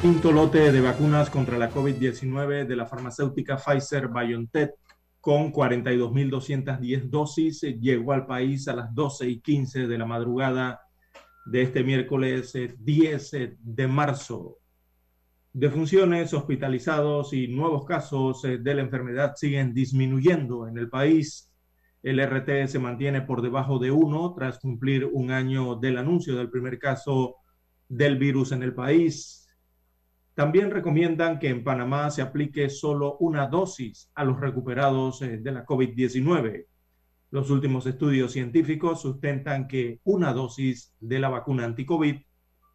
Quinto lote de vacunas contra la COVID-19 de la farmacéutica Pfizer BioNTech con 42.210 dosis llegó al país a las 12 y 15 de la madrugada de este miércoles 10 eh, de marzo. Defunciones, hospitalizados y nuevos casos eh, de la enfermedad siguen disminuyendo en el país. El RT se mantiene por debajo de uno tras cumplir un año del anuncio del primer caso del virus en el país. También recomiendan que en Panamá se aplique solo una dosis a los recuperados eh, de la COVID-19. Los últimos estudios científicos sustentan que una dosis de la vacuna anti-COVID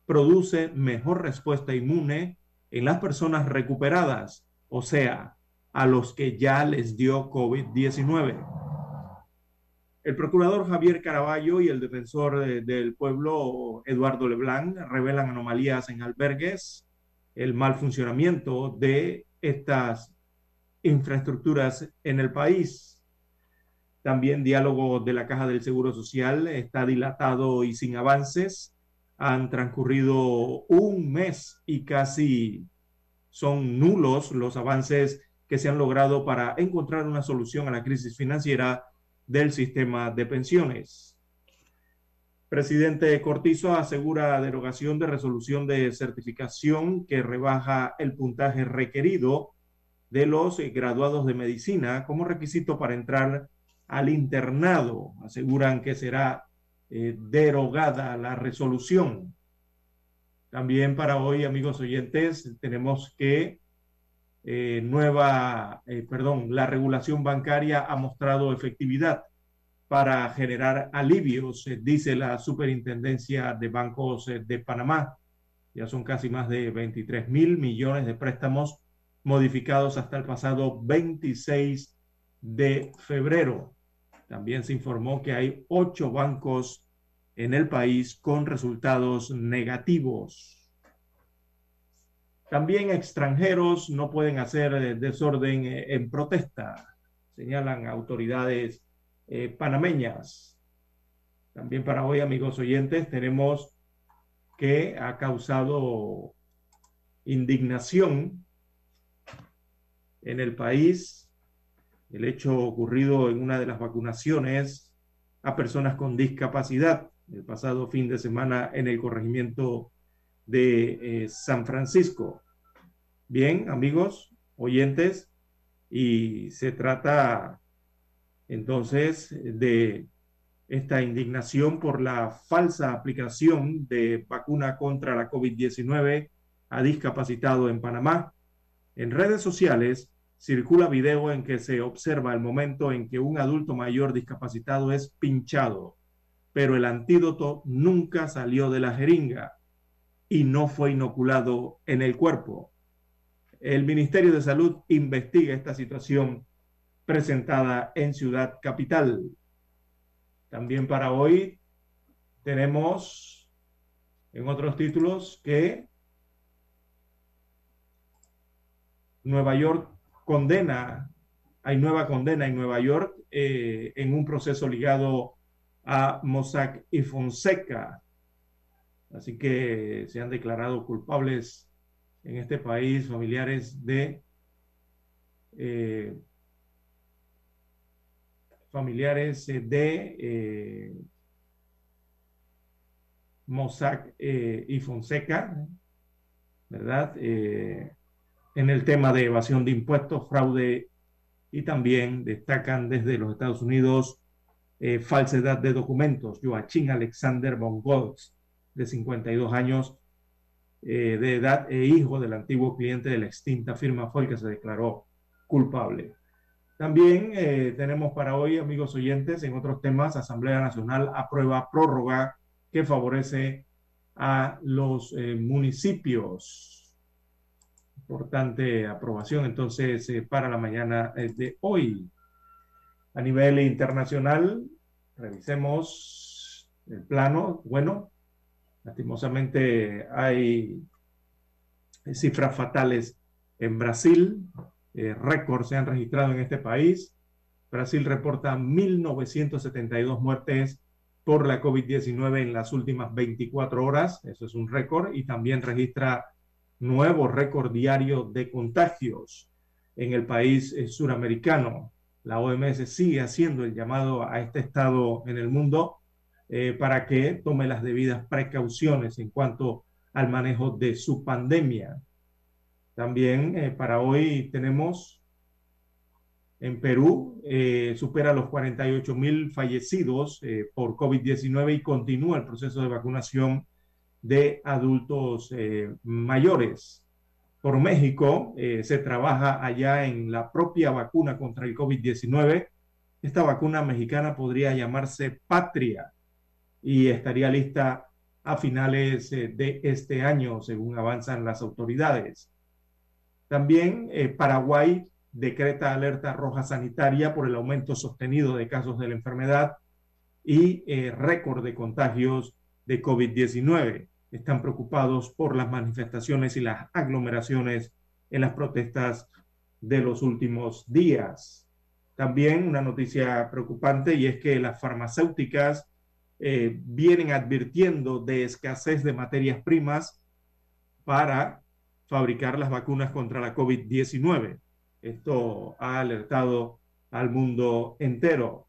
produce mejor respuesta inmune en las personas recuperadas, o sea, a los que ya les dio COVID-19. El procurador Javier Caraballo y el defensor eh, del pueblo Eduardo Leblanc revelan anomalías en albergues, el mal funcionamiento de estas infraestructuras en el país. También diálogo de la Caja del Seguro Social está dilatado y sin avances. Han transcurrido un mes y casi son nulos los avances que se han logrado para encontrar una solución a la crisis financiera del sistema de pensiones. Presidente Cortizo asegura derogación de resolución de certificación que rebaja el puntaje requerido de los graduados de medicina como requisito para entrar al internado. Aseguran que será eh, derogada la resolución. También para hoy, amigos oyentes, tenemos que eh, nueva, eh, perdón, la regulación bancaria ha mostrado efectividad para generar alivios, eh, dice la Superintendencia de Bancos eh, de Panamá. Ya son casi más de 23 mil millones de préstamos modificados hasta el pasado 26 de febrero. También se informó que hay ocho bancos en el país con resultados negativos. También extranjeros no pueden hacer eh, desorden en protesta, señalan autoridades eh, panameñas. También para hoy, amigos oyentes, tenemos que ha causado indignación en el país el hecho ocurrido en una de las vacunaciones a personas con discapacidad el pasado fin de semana en el corregimiento de eh, San Francisco. Bien, amigos, oyentes, y se trata entonces de esta indignación por la falsa aplicación de vacuna contra la COVID-19 a discapacitado en Panamá. En redes sociales circula video en que se observa el momento en que un adulto mayor discapacitado es pinchado, pero el antídoto nunca salió de la jeringa y no fue inoculado en el cuerpo. El Ministerio de Salud investiga esta situación presentada en Ciudad Capital. También para hoy tenemos en otros títulos que Nueva York condena, hay nueva condena en Nueva York eh, en un proceso ligado a Mossack y Fonseca. Así que se han declarado culpables en este país familiares de eh, familiares eh, de eh, Mossack eh, y Fonseca, ¿verdad? en el tema de evasión de impuestos, fraude y también destacan desde los Estados Unidos falsedad de documentos. Joachim Alexander von de 52 años de edad e hijo del antiguo cliente de la extinta firma, que se declaró culpable. También eh, tenemos para hoy, amigos oyentes, en otros temas, Asamblea Nacional aprueba prórroga que favorece a los eh, municipios. Importante aprobación entonces eh, para la mañana de hoy. A nivel internacional, revisemos el plano. Bueno, lastimosamente hay cifras fatales en Brasil, eh, récords se han registrado en este país. Brasil reporta 1.972 muertes por la COVID-19 en las últimas 24 horas, eso es un récord, y también registra nuevo récord diario de contagios en el país eh, suramericano. La OMS sigue haciendo el llamado a este estado en el mundo eh, para que tome las debidas precauciones en cuanto al manejo de su pandemia. También eh, para hoy tenemos en Perú, supera los 48 mil fallecidos por COVID-19 y continúa el proceso de vacunación de adultos mayores por México. Eh, se trabaja allá en la propia vacuna contra el COVID-19. Esta vacuna mexicana podría llamarse Patria y estaría lista a finales eh, de este año, según avanzan las autoridades. También eh, Paraguay decreta alerta roja sanitaria por el aumento sostenido de casos de la enfermedad y récord de contagios de COVID-19 están preocupados por las manifestaciones y las aglomeraciones en las protestas de los últimos días. También una noticia preocupante y es que las farmacéuticas eh, vienen advirtiendo de escasez de materias primas para fabricar las vacunas contra la COVID-19. Esto ha alertado al mundo entero.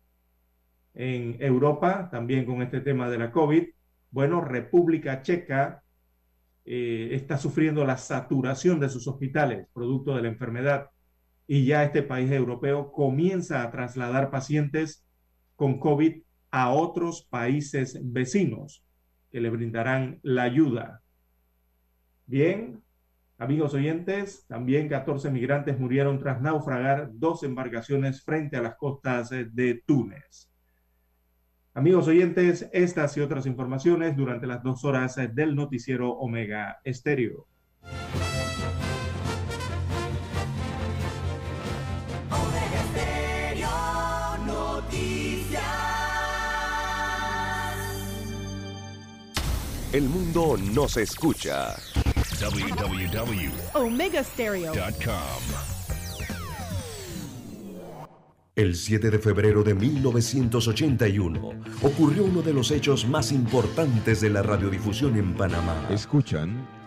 En Europa, también con este tema de la COVID, bueno, República Checa eh, está sufriendo la saturación de sus hospitales producto de la enfermedad y ya este país europeo comienza a trasladar pacientes con COVID a otros países vecinos que le brindarán la ayuda. Bien, amigos oyentes, también 14 migrantes murieron tras naufragar dos embarcaciones frente a las costas de Túnez. Amigos oyentes, estas y otras informaciones durante las dos horas del noticiero Omega Estéreo. Omega Estéreo Noticias. El mundo nos escucha. www.omegastereo.com el 7 de febrero de 1981 ocurrió uno de los hechos más importantes de la radiodifusión en Panamá. Escuchan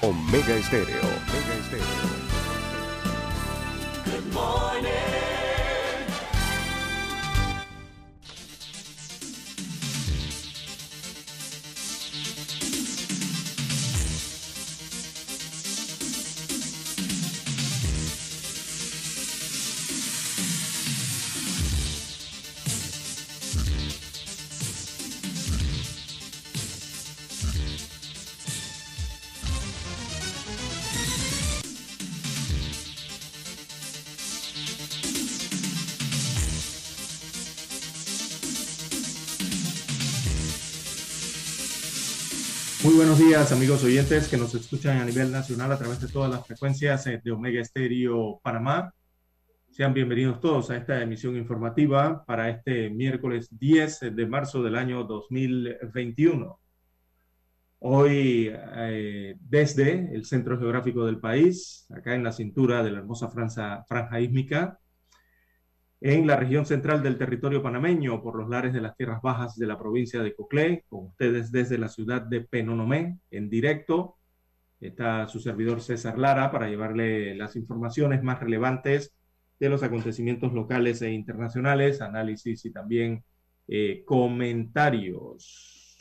Omega Estéreo. Omega Estéreo. Días, amigos oyentes que nos escuchan a nivel nacional a través de todas las frecuencias eh, de Omega Estéreo Panamá. Sean bienvenidos todos a esta emisión informativa para este miércoles 10 de marzo del año 2021. Hoy, eh, desde el centro geográfico del país, acá en la cintura de la hermosa franja, franja ísmica, en la región central del territorio panameño, por los lares de las tierras bajas de la provincia de Coclé, con ustedes desde la ciudad de Penonomé, en directo. Está su servidor César Lara para llevarle las informaciones más relevantes de los acontecimientos locales e internacionales, análisis y también eh, comentarios.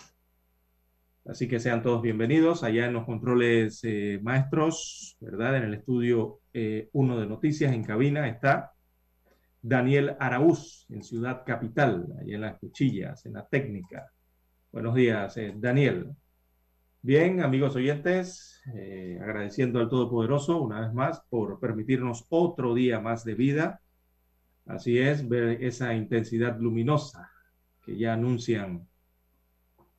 Así que sean todos bienvenidos. Allá en los controles eh, maestros, ¿verdad? En el estudio 1 eh, de noticias en cabina está Daniel Araúz, en Ciudad Capital, ahí en las cuchillas, en la técnica. Buenos días, eh, Daniel. Bien, amigos oyentes, eh, agradeciendo al Todopoderoso una vez más por permitirnos otro día más de vida. Así es, ver esa intensidad luminosa que ya anuncian,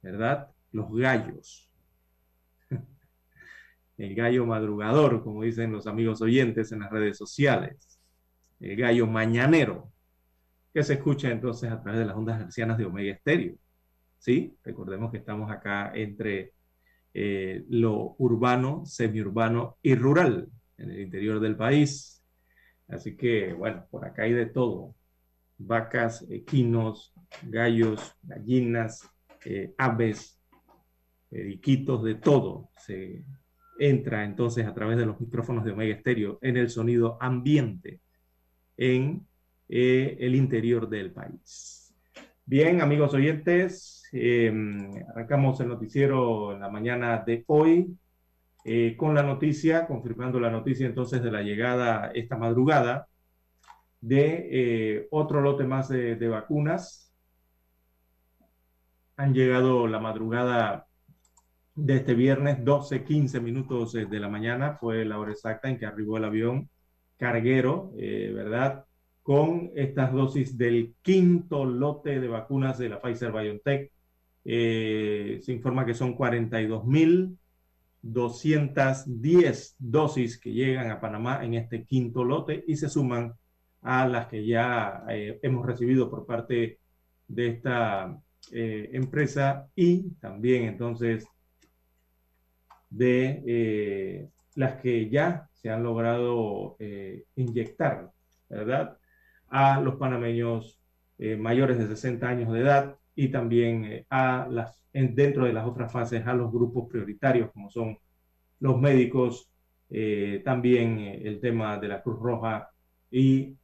¿verdad? Los gallos. El gallo madrugador, como dicen los amigos oyentes en las redes sociales. El gallo mañanero, que se escucha entonces a través de las ondas hercianas de Omega Estéreo. ¿Sí? Recordemos que estamos acá entre eh, lo urbano, semiurbano y rural en el interior del país. Así que, bueno, por acá hay de todo. Vacas, equinos, gallos, gallinas, eh, aves, periquitos, de todo. Se entra entonces a través de los micrófonos de Omega Estéreo en el sonido ambiente en eh, el interior del país. Bien, amigos oyentes, em, arrancamos el noticiero en la mañana de hoy eh, con la noticia, confirmando la noticia entonces de la llegada esta madrugada de eh, otro lote más de, de, vacunas. Han llegado la madrugada de este viernes, 12, 15 minutos de la mañana, fue la hora exacta en que arribó el avión carguero, eh, ¿verdad? Con estas dosis del quinto lote de vacunas de la Pfizer BioNTech. Eh, se informa que son 42 mil 210 dosis que llegan a Panamá en este quinto lote y se suman a las que ya eh, hemos recibido por parte de esta empresa y también entonces de las que ya se han logrado eh, inyectar, ¿verdad? A los panameños eh, mayores de 60 años de edad y también eh, a las, en, dentro de las otras fases a los grupos prioritarios como son los médicos, también el tema de la Cruz Roja y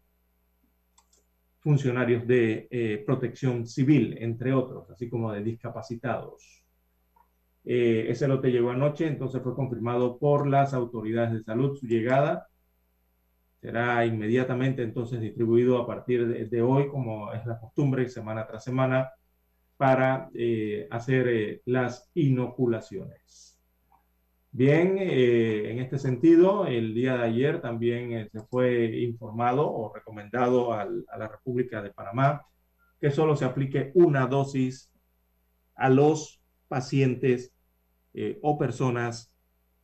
funcionarios de protección civil, entre otros, así como de discapacitados. Eh, ese lote llegó anoche, entonces fue confirmado por las autoridades de salud su llegada. Será inmediatamente entonces distribuido a partir de, hoy, como es la costumbre, semana tras semana, para eh, hacer eh, las inoculaciones. Bien, eh, en este sentido, el día de ayer también se fue informado o recomendado a la República de Panamá que solo se aplique una dosis a los pacientes eh, o personas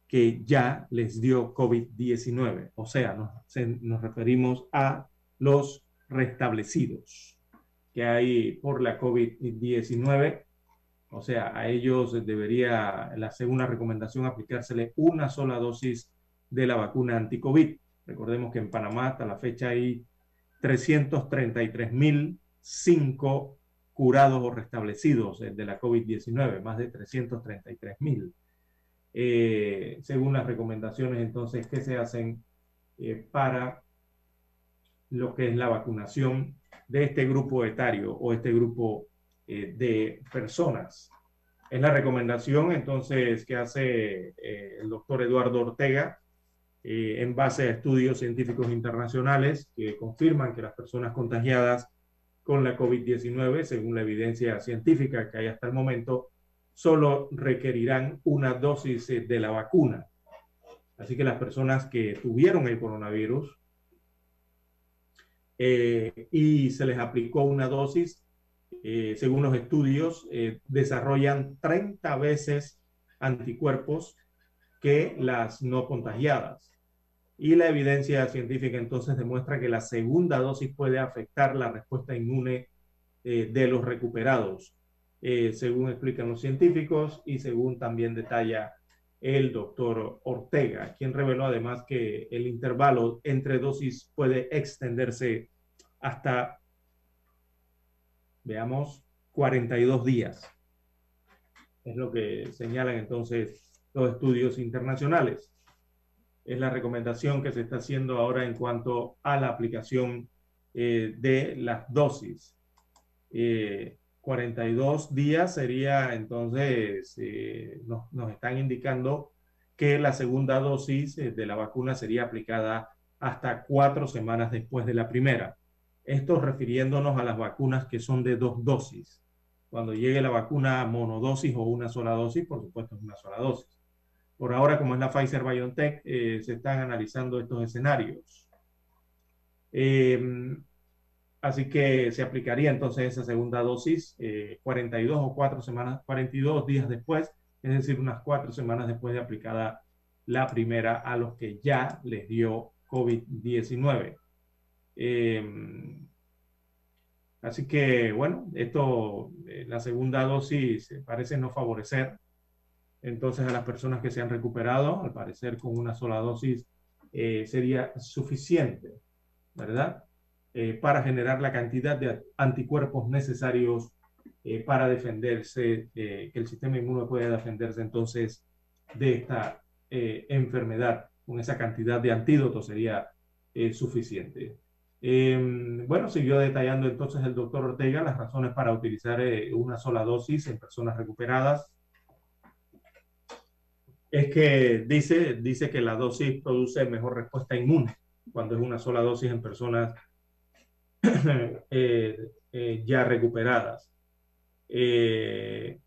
que ya les dio COVID-19. O sea, nos, referimos a los restablecidos que hay por la COVID-19 o sea, a ellos debería, la segunda recomendación, aplicársele una sola dosis de la vacuna anti-COVID. Recordemos que en Panamá hasta la fecha hay 333.005 curados o restablecidos de la COVID-19, más de 333.000. Eh, según las recomendaciones entonces que se hacen eh, para lo que es la vacunación de este grupo etario o este grupo eh, de personas. Es la recomendación entonces que hace eh, el doctor Eduardo Ortega eh, en base a estudios científicos internacionales que confirman que las personas contagiadas con la COVID-19, según la evidencia científica que hay hasta el momento, solo requerirán una dosis de la vacuna. Así que las personas que tuvieron el coronavirus eh, y se les aplicó una dosis eh, según los estudios, eh, desarrollan 30 veces anticuerpos que las no contagiadas. Y la evidencia científica entonces demuestra que la segunda dosis puede afectar la respuesta inmune eh, de los recuperados, eh, según explican los científicos y según también detalla el doctor Ortega, quien reveló además que el intervalo entre dosis puede extenderse hasta veamos, 42 días. Es lo que señalan entonces los estudios internacionales. Es la recomendación que se está haciendo ahora en cuanto a la aplicación eh, de las dosis. Eh, 42 días sería entonces, eh, nos, nos, están indicando que la segunda dosis eh, de la vacuna sería aplicada hasta cuatro semanas después de la primera. Esto refiriéndonos a las vacunas que son de dos dosis. Cuando llegue la vacuna monodosis o una sola dosis, por supuesto es una sola dosis. Por ahora, como es la Pfizer BioNTech, eh, se están analizando estos escenarios. Eh, Así que se aplicaría entonces esa segunda dosis 42 o 4 semanas, 42 días después, es decir, unas 4 semanas después de aplicada la primera a los que ya les dio COVID-19. Em, así que, bueno, esto, eh, la segunda dosis parece no favorecer entonces a las personas que se han recuperado, al parecer con una sola dosis eh, sería suficiente, ¿verdad? Eh, para generar la cantidad de anticuerpos necesarios para defenderse, que el sistema inmune pueda defenderse entonces de esta enfermedad. Con esa cantidad de antídotos sería suficiente. Em, bueno, siguió detallando entonces el doctor Ortega las razones para utilizar eh, una sola dosis en personas recuperadas. Es que dice, dice que la dosis produce mejor respuesta inmune cuando es una sola dosis en personas eh, eh, ya recuperadas. y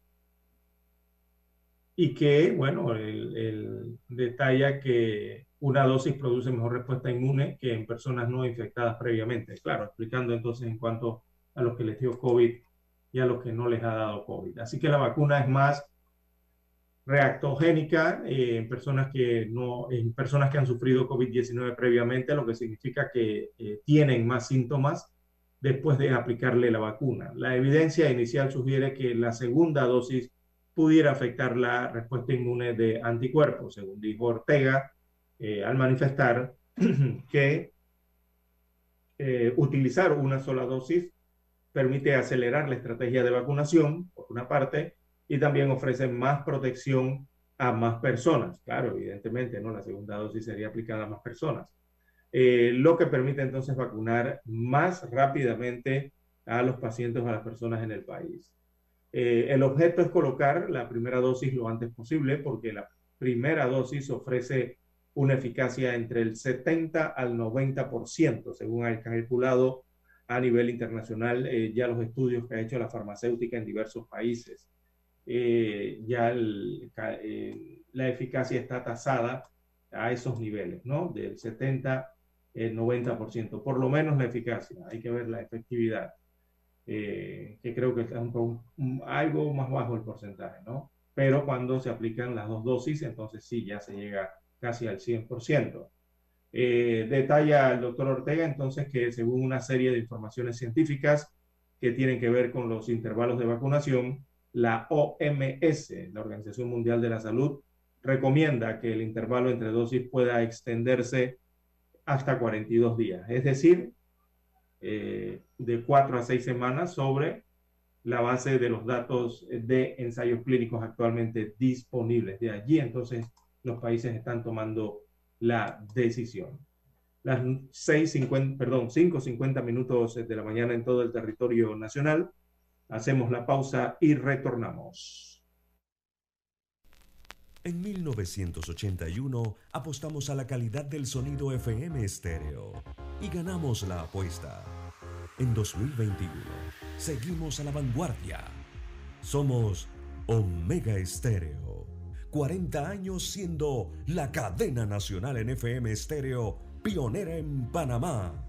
que, bueno, el detalla que una dosis produce mejor respuesta inmune que en personas no infectadas previamente. Claro, explicando entonces en cuanto a los que les dio COVID y a los que no les ha dado COVID. Así que la vacuna es más reactogénica eh, en personas que no en personas que han sufrido COVID-19 previamente, lo que significa que eh, tienen más síntomas después de aplicarle la vacuna. La evidencia inicial sugiere que la segunda dosis pudiera afectar la respuesta inmune de anticuerpos, según dijo Ortega, eh, al manifestar que eh, utilizar una sola dosis permite acelerar la estrategia de vacunación, por una parte, y también ofrece más protección a más personas. Claro, evidentemente, ¿no? La segunda dosis sería aplicada a más personas. Eh, lo que permite entonces vacunar más rápidamente a los pacientes o a las personas en el país. el objeto es colocar la primera dosis lo antes posible porque la primera dosis ofrece una eficacia entre el 70 al 90%, según ha calculado a nivel internacional eh, ya los estudios que ha hecho la farmacéutica en diversos países. Eh, ya eh, la eficacia está tasada a esos niveles, ¿no? Del 70 al 90%, por lo menos la eficacia, hay que ver la efectividad, que creo que es algo más bajo el porcentaje, ¿no? Pero cuando se aplican las dos dosis, entonces sí, ya se llega casi al 100%. Eh, detalla el doctor Ortega entonces que según una serie de informaciones científicas que tienen que ver con los intervalos de vacunación, la OMS, la Organización Mundial de la Salud, recomienda que el intervalo entre dosis pueda extenderse hasta 42 días, es decir, eh, de 4 a 6 semanas sobre la base de los datos de ensayos clínicos actualmente disponibles. De allí entonces los países están tomando la decisión. Las 6.50, perdón, 5.50 minutos de la mañana en todo el territorio nacional. Hacemos la pausa y retornamos. En 1981 apostamos a la calidad del sonido FM estéreo y ganamos la apuesta. En 2021 seguimos a la vanguardia. Somos Omega Estéreo 40 años siendo la cadena nacional en FM estéreo, pionera en Panamá.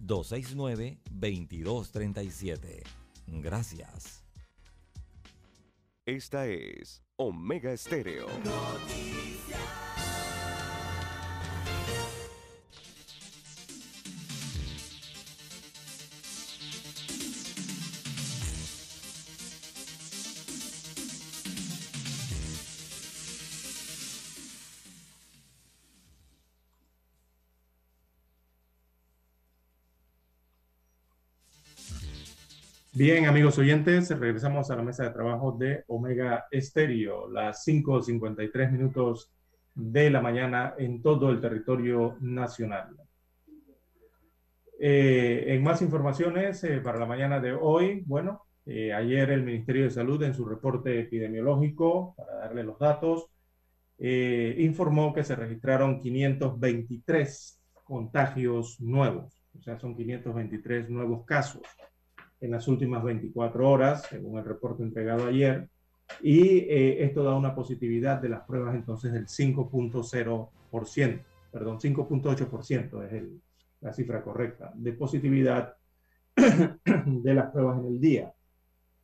269-2237. Gracias. Esta es Omega Estéreo. Bien, amigos oyentes, regresamos a la mesa de trabajo de Omega Estéreo, las 5.53 minutos de la mañana en todo el territorio nacional. Eh, en más informaciones eh, para la mañana de hoy, bueno, eh, ayer el Ministerio de Salud en su reporte epidemiológico, para darle los datos, informó que se registraron 523 contagios nuevos, o sea, son 523 nuevos casos en las últimas 24 horas, según el reporte entregado ayer, y eh, esto da una positividad de las pruebas entonces del 5.0%, perdón, 5.8% es el, la cifra correcta de positividad de las pruebas en el día.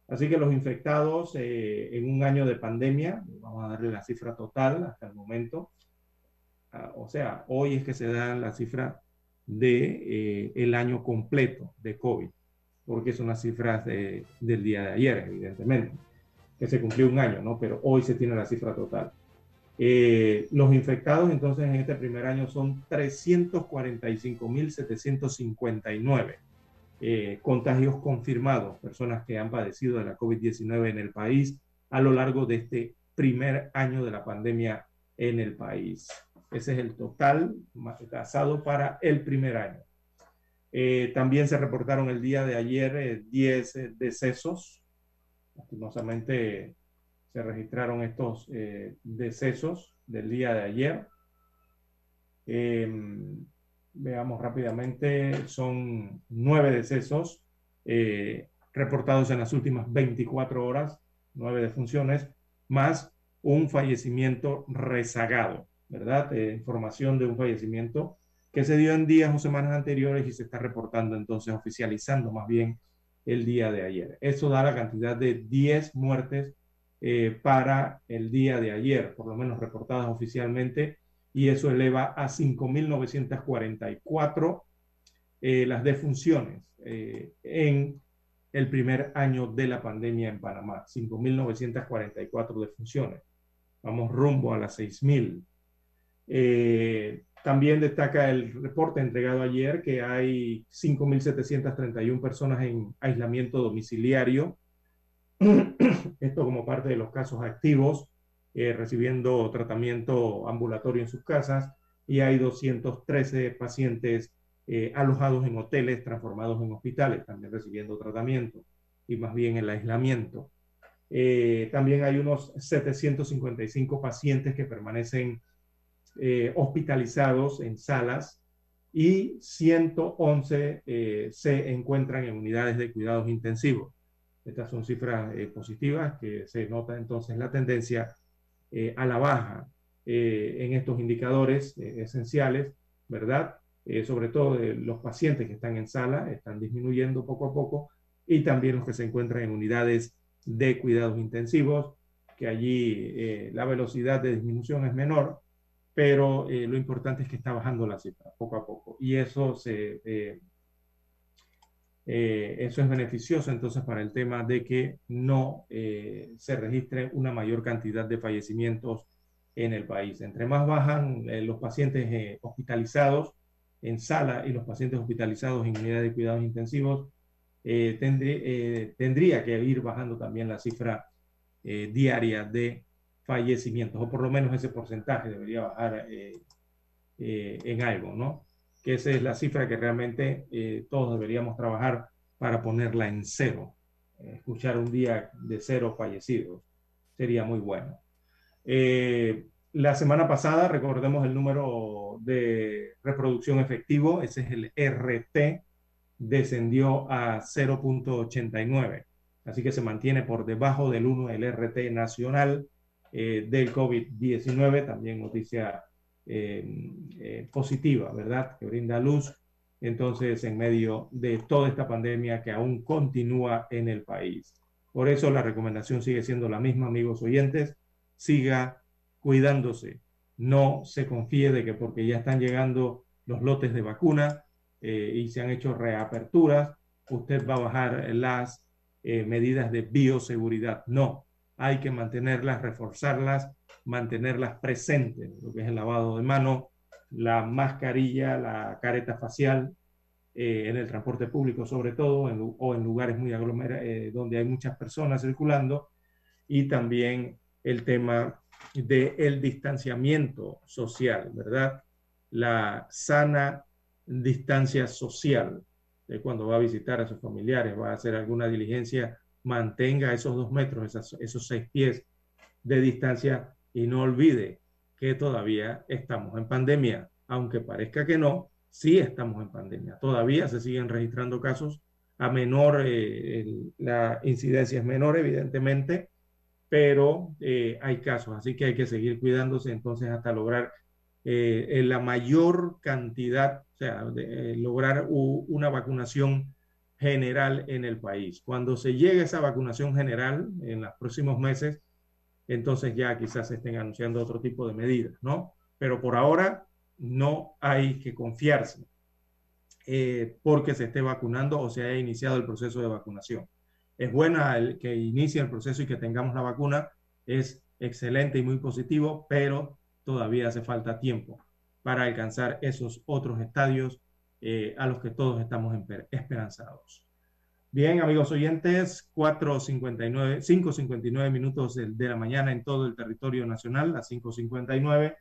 Así que los infectados eh, en un año de pandemia, vamos a darle la cifra total hasta el momento, ah, o sea, hoy es que se da la cifra de eh, el año completo de COVID porque son las cifras del día de ayer, evidentemente, que se cumplió un año, ¿no? Pero hoy se tiene la cifra total. Eh, los infectados entonces en este primer año son 345.759 eh, contagios confirmados, personas que han padecido de la COVID-19 en el país a lo largo de este primer año de la pandemia en el país. Ese es el total tasado para el primer año. Eh, también se reportaron el día de ayer 10 eh, eh, decesos. Lastimosamente se registraron estos decesos del día de ayer. Em, veamos rápidamente, son nueve decesos reportados en las últimas 24 horas, nueve defunciones, más un fallecimiento rezagado, ¿verdad? información de un fallecimiento que se dio en días o semanas anteriores y se está reportando entonces, oficializando más bien el día de ayer. Eso da la cantidad de 10 muertes eh, para el día de ayer, por lo menos reportadas oficialmente, y eso eleva a 5.944 eh, las defunciones eh, en el primer año de la pandemia en Panamá. 5.944 defunciones. Vamos rumbo a las 6.000. Eh, también destaca el reporte entregado ayer que hay 5.731 personas en aislamiento domiciliario. Esto como parte de los casos activos, eh, recibiendo tratamiento ambulatorio en sus casas. Y hay 213 pacientes eh, alojados en hoteles, transformados en hospitales, también recibiendo tratamiento y más bien el aislamiento. Eh, también hay unos 755 pacientes que permanecen eh, hospitalizados en salas y 111 eh, se encuentran en unidades de cuidados intensivos. Estas son cifras eh, positivas que se nota entonces la tendencia a la baja en estos indicadores esenciales, ¿verdad? sobre todo los pacientes que están en sala, están disminuyendo poco a poco, y también los que se encuentran en unidades de cuidados intensivos, que allí la velocidad de disminución es menor, pero eh, lo importante es que está bajando la cifra poco a poco y eso, se, eh, eh, eso es beneficioso entonces para el tema de que no se registre una mayor cantidad de fallecimientos en el país. Entre más bajan los pacientes hospitalizados en sala y los pacientes hospitalizados en unidad de cuidados intensivos, tendría que ir bajando también la cifra diaria de fallecimientos, o por lo menos ese porcentaje debería bajar eh, eh, en algo, ¿no? Que esa es la cifra que realmente eh, todos deberíamos trabajar para ponerla en cero. escuchar un día de cero fallecidos sería muy bueno. la semana pasada, recordemos el número de reproducción efectivo, ese es el RT, descendió a 0.89. Así que se mantiene por debajo del 1 el RT nacional eh, del COVID-19, también noticia eh, eh, positiva, ¿verdad? Que brinda luz entonces en medio de toda esta pandemia que aún continúa en el país. Por eso la recomendación sigue siendo la misma, amigos oyentes, siga cuidándose. No se confíe de que porque ya están llegando los lotes de vacuna eh, y se han hecho reaperturas, usted va a bajar las medidas de bioseguridad. No, hay que mantenerlas, reforzarlas, mantenerlas presentes, lo que es el lavado de manos, la mascarilla, la careta facial, eh, en el transporte público sobre todo, o en lugares muy aglomerados, eh, donde hay muchas personas circulando, y también el tema del el distanciamiento social, ¿verdad? La sana distancia social, cuando va a visitar a sus familiares, va a hacer alguna diligencia, mantenga esos dos metros, esos seis pies de distancia y no olvide que todavía estamos en pandemia, aunque parezca que no, sí estamos en pandemia. Todavía se siguen registrando casos a menor, eh, la incidencia es menor evidentemente, pero eh, hay casos, así que hay que seguir cuidándose entonces hasta lograr eh, la mayor cantidad, o sea, lograr una vacunación general en el país. Cuando se llegue esa vacunación general en los próximos meses, entonces ya quizás se estén anunciando otro tipo de medidas, ¿no? Pero por ahora no hay que confiarse eh, porque se esté vacunando o se haya iniciado el proceso de vacunación. Es buena el que inicie el proceso y que tengamos la vacuna, es excelente y muy positivo, pero todavía hace falta tiempo para alcanzar esos otros estadios eh, a los que todos estamos esperanzados. Bien, amigos oyentes, 4.59, 5.59 minutos de, de la mañana en todo el territorio nacional, las 5.59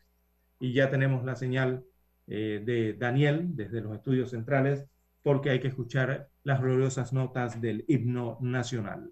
y ya tenemos la señal eh, de Daniel desde los estudios centrales porque hay que escuchar las gloriosas notas del himno nacional.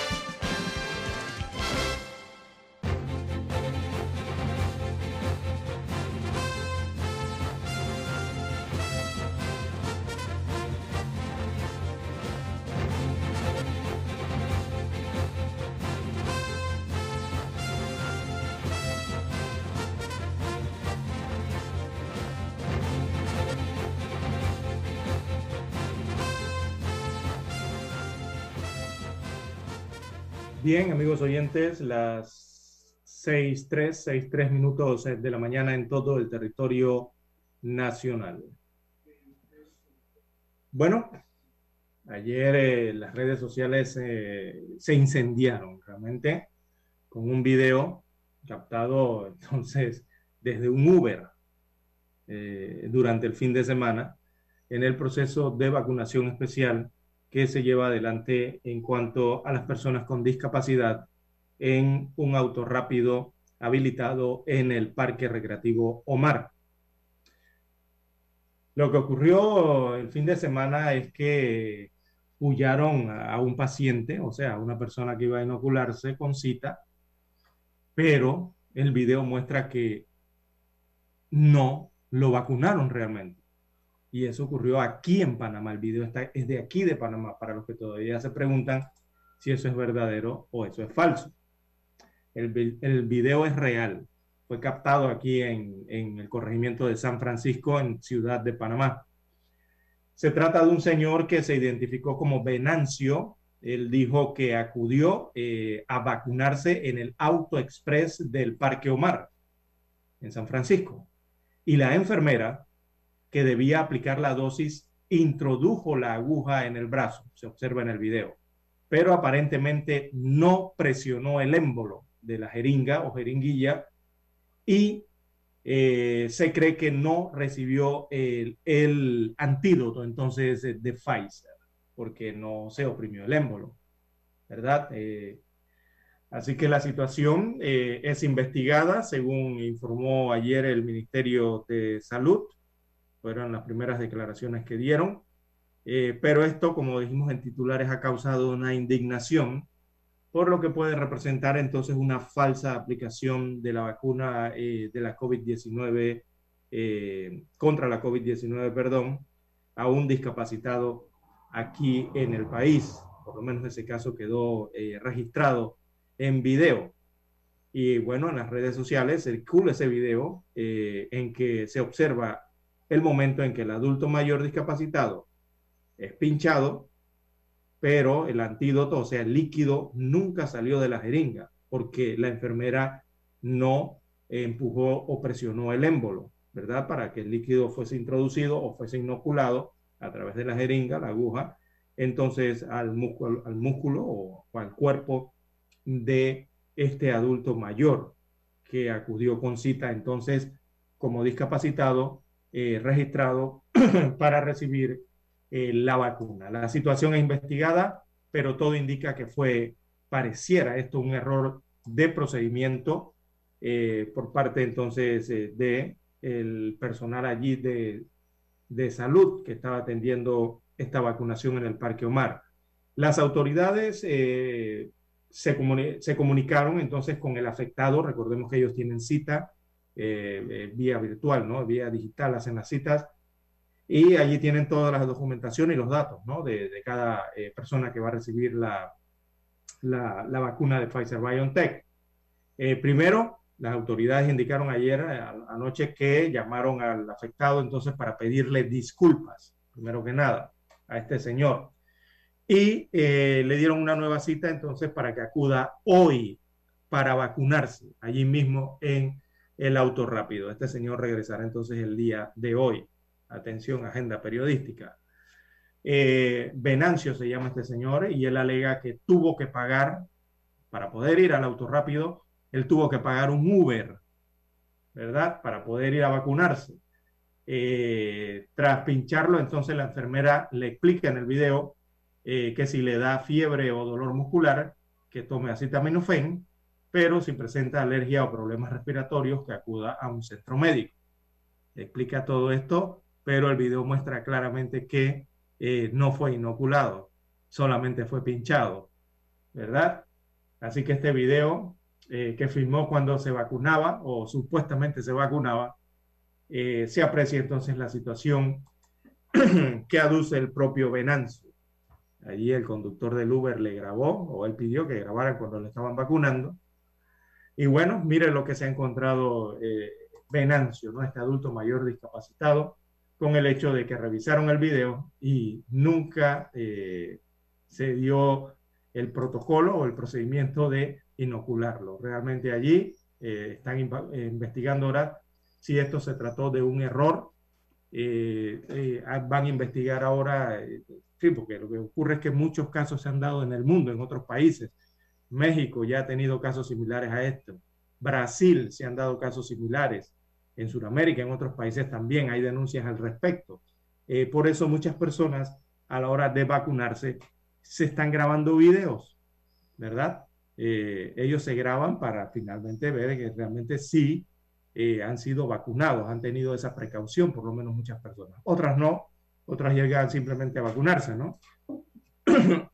Oyentes, las 6.3, 6.3 minutos de la mañana en todo el territorio nacional. Bueno, ayer eh, las redes sociales eh, se incendiaron realmente con un video captado entonces desde un Uber eh, durante el fin de semana en el proceso de vacunación especial que se lleva adelante en cuanto a las personas con discapacidad en un auto rápido habilitado en el Parque Recreativo Omar. Lo que ocurrió el fin de semana es que hullaron a un paciente, o sea, a una persona que iba a inocularse con cita, pero el video muestra que no lo vacunaron realmente. Y eso ocurrió aquí en Panamá. El video está, es de aquí de Panamá, para los que todavía se preguntan si eso es verdadero o eso es falso. El, el video es real. Fue captado aquí en, en, el corregimiento de San Francisco, en Ciudad de Panamá. Se trata de un señor que se identificó como Venancio. Él dijo que acudió eh, a vacunarse en el Auto Express del Parque Omar, en San Francisco. Y la enfermera que debía aplicar la dosis introdujo la aguja en el brazo, se observa en el video, pero aparentemente no presionó el émbolo de la jeringa o jeringuilla y eh, se cree que no recibió el, el antídoto entonces de, Pfizer, porque no se oprimió el émbolo, ¿verdad? Eh, así que la situación eh, es investigada, según informó ayer el Ministerio de Salud fueron las primeras declaraciones que dieron. Eh, pero esto, como dijimos en titulares, ha causado una indignación por lo que puede representar entonces una falsa aplicación de la vacuna eh, de la COVID-19 eh, contra la COVID-19, perdón, a un discapacitado aquí en el país. Por lo menos ese caso quedó eh, registrado en video. Y bueno, en las redes sociales circula ese video eh, en que se observa el momento en que el adulto mayor discapacitado es pinchado, pero el antídoto, o sea, el líquido, nunca salió de la jeringa porque la enfermera no empujó o presionó el émbolo, ¿verdad? Para que el líquido fuese introducido o fuese inoculado a través de la jeringa, la aguja, entonces al músculo, al músculo o, o al cuerpo de este adulto mayor que acudió con cita, entonces como discapacitado eh, registrado para recibir eh, la vacuna. La situación es investigada, pero todo indica que fue, pareciera esto un error de procedimiento eh, por parte entonces eh, de el personal allí de, de salud que estaba atendiendo esta vacunación en el Parque Omar. Las autoridades se, se, comunicaron entonces con el afectado, recordemos que ellos tienen cita eh, eh, vía virtual, ¿no? Vía digital, hacen las citas y allí tienen toda la documentación y los datos, ¿no? De, cada eh, persona que va a recibir la, la, vacuna de Pfizer BioNTech. Eh, primero, las autoridades indicaron ayer anoche que llamaron al afectado entonces para pedirle disculpas, primero que nada, a este señor. Y le dieron una nueva cita entonces para que acuda hoy para vacunarse allí mismo en el auto rápido. Este señor regresará entonces el día de hoy. Atención, agenda periodística. Eh, Venancio se llama este señor y él alega que tuvo que pagar, para poder ir al auto rápido, él tuvo que pagar un Uber, ¿verdad? Para poder ir a vacunarse. Eh, tras pincharlo, entonces la enfermera le explica en el video eh, que si le da fiebre o dolor muscular, que tome acetaminofén, pero si presenta alergia o problemas respiratorios, que acuda a un centro médico. Explica todo esto, pero el video muestra claramente que eh, no fue inoculado, solamente fue pinchado, ¿verdad? Así que este video que filmó cuando se vacunaba o supuestamente se vacunaba, eh, se aprecia entonces la situación que aduce el propio Venancio. Allí el conductor del Uber le grabó, o él pidió que grabaran cuando le estaban vacunando. Y bueno, mire lo que se ha encontrado eh, Venancio, ¿no? este adulto mayor discapacitado, con el hecho de que revisaron el video y nunca eh, se dio el protocolo o el procedimiento de inocularlo. Realmente allí están investigando ahora si esto se trató de un error. Eh, eh, van a investigar ahora, eh, sí, porque lo que ocurre es que muchos casos se han dado en el mundo, en otros países. México ya ha tenido casos similares a esto. Brasil se han dado casos similares. En Sudamérica, en otros países también hay denuncias al respecto. por eso muchas personas a la hora de vacunarse se están grabando videos, ¿verdad? ellos se graban para finalmente ver que realmente sí eh, han sido vacunados, han tenido esa precaución, por lo menos muchas personas. Otras no, otras llegan simplemente a vacunarse, ¿no?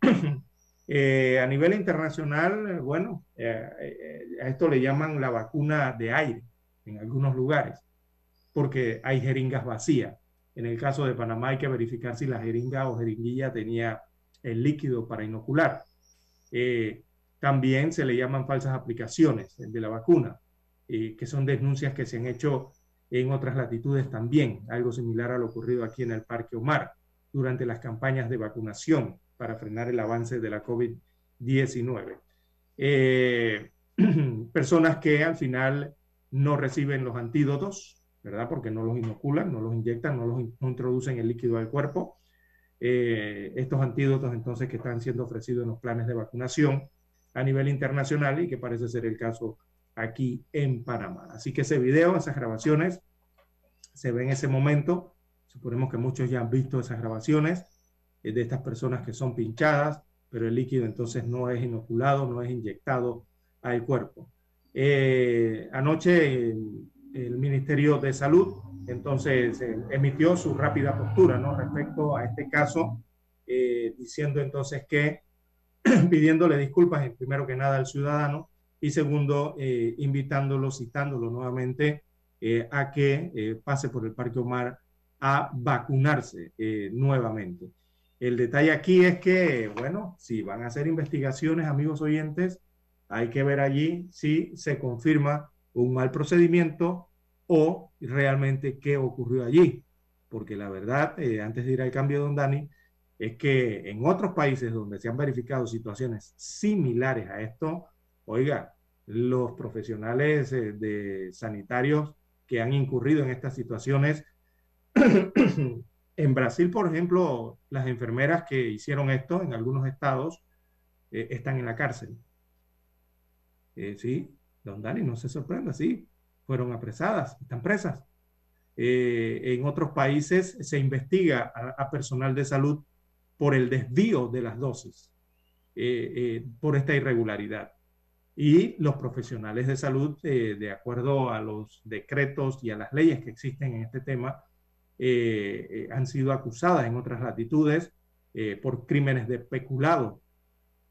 Eh, a nivel internacional, bueno, eh, a esto le llaman la vacuna de aire en algunos lugares, porque hay jeringas vacías. En el caso de Panamá hay que verificar si la jeringa o jeringuilla tenía el líquido para inocular. también se le llaman falsas aplicaciones de la vacuna eh, que son denuncias que se han hecho en otras latitudes también, algo similar a lo ocurrido aquí en el Parque Omar durante las campañas de vacunación para frenar el avance de la COVID-19. Eh, personas que al final no reciben los antídotos, ¿verdad? Porque no los inoculan, no los inyectan, no los introducen el líquido al cuerpo. Eh, estos antídotos entonces que están siendo ofrecidos en los planes de vacunación a nivel internacional y que parece ser el caso aquí en Panamá. Así que ese video, esas grabaciones, se ve en ese momento. Suponemos que muchos ya han visto esas grabaciones de estas personas que son pinchadas, pero el líquido entonces no es inoculado, no es inyectado al cuerpo. Eh, anoche el Ministerio de Salud entonces emitió su rápida postura ¿no? respecto a este caso, eh, diciendo entonces que pidiéndole disculpas primero que nada al ciudadano y segundo, eh, invitándolo, citándolo nuevamente eh, a que eh, pase por el Parque Omar a vacunarse nuevamente. El detalle aquí es que, bueno, si van a hacer investigaciones, amigos oyentes, hay que ver allí si se confirma un mal procedimiento o realmente qué ocurrió allí. Porque la verdad, antes de ir al cambio, don Dani, es que en otros países donde se han verificado situaciones similares a esto, Oiga, los profesionales eh, de sanitarios que han incurrido en estas situaciones. en Brasil, por ejemplo, las enfermeras que hicieron esto en algunos estados eh, están en la cárcel. Eh, sí, don Dani, no se sorprenda, sí, fueron apresadas, están presas. en otros países se investiga a, personal de salud por el desvío de las dosis, por esta irregularidad y los profesionales de salud, eh, de acuerdo a los decretos y a las leyes que existen en este tema, eh, eh, han sido acusadas en otras latitudes por crímenes de peculado.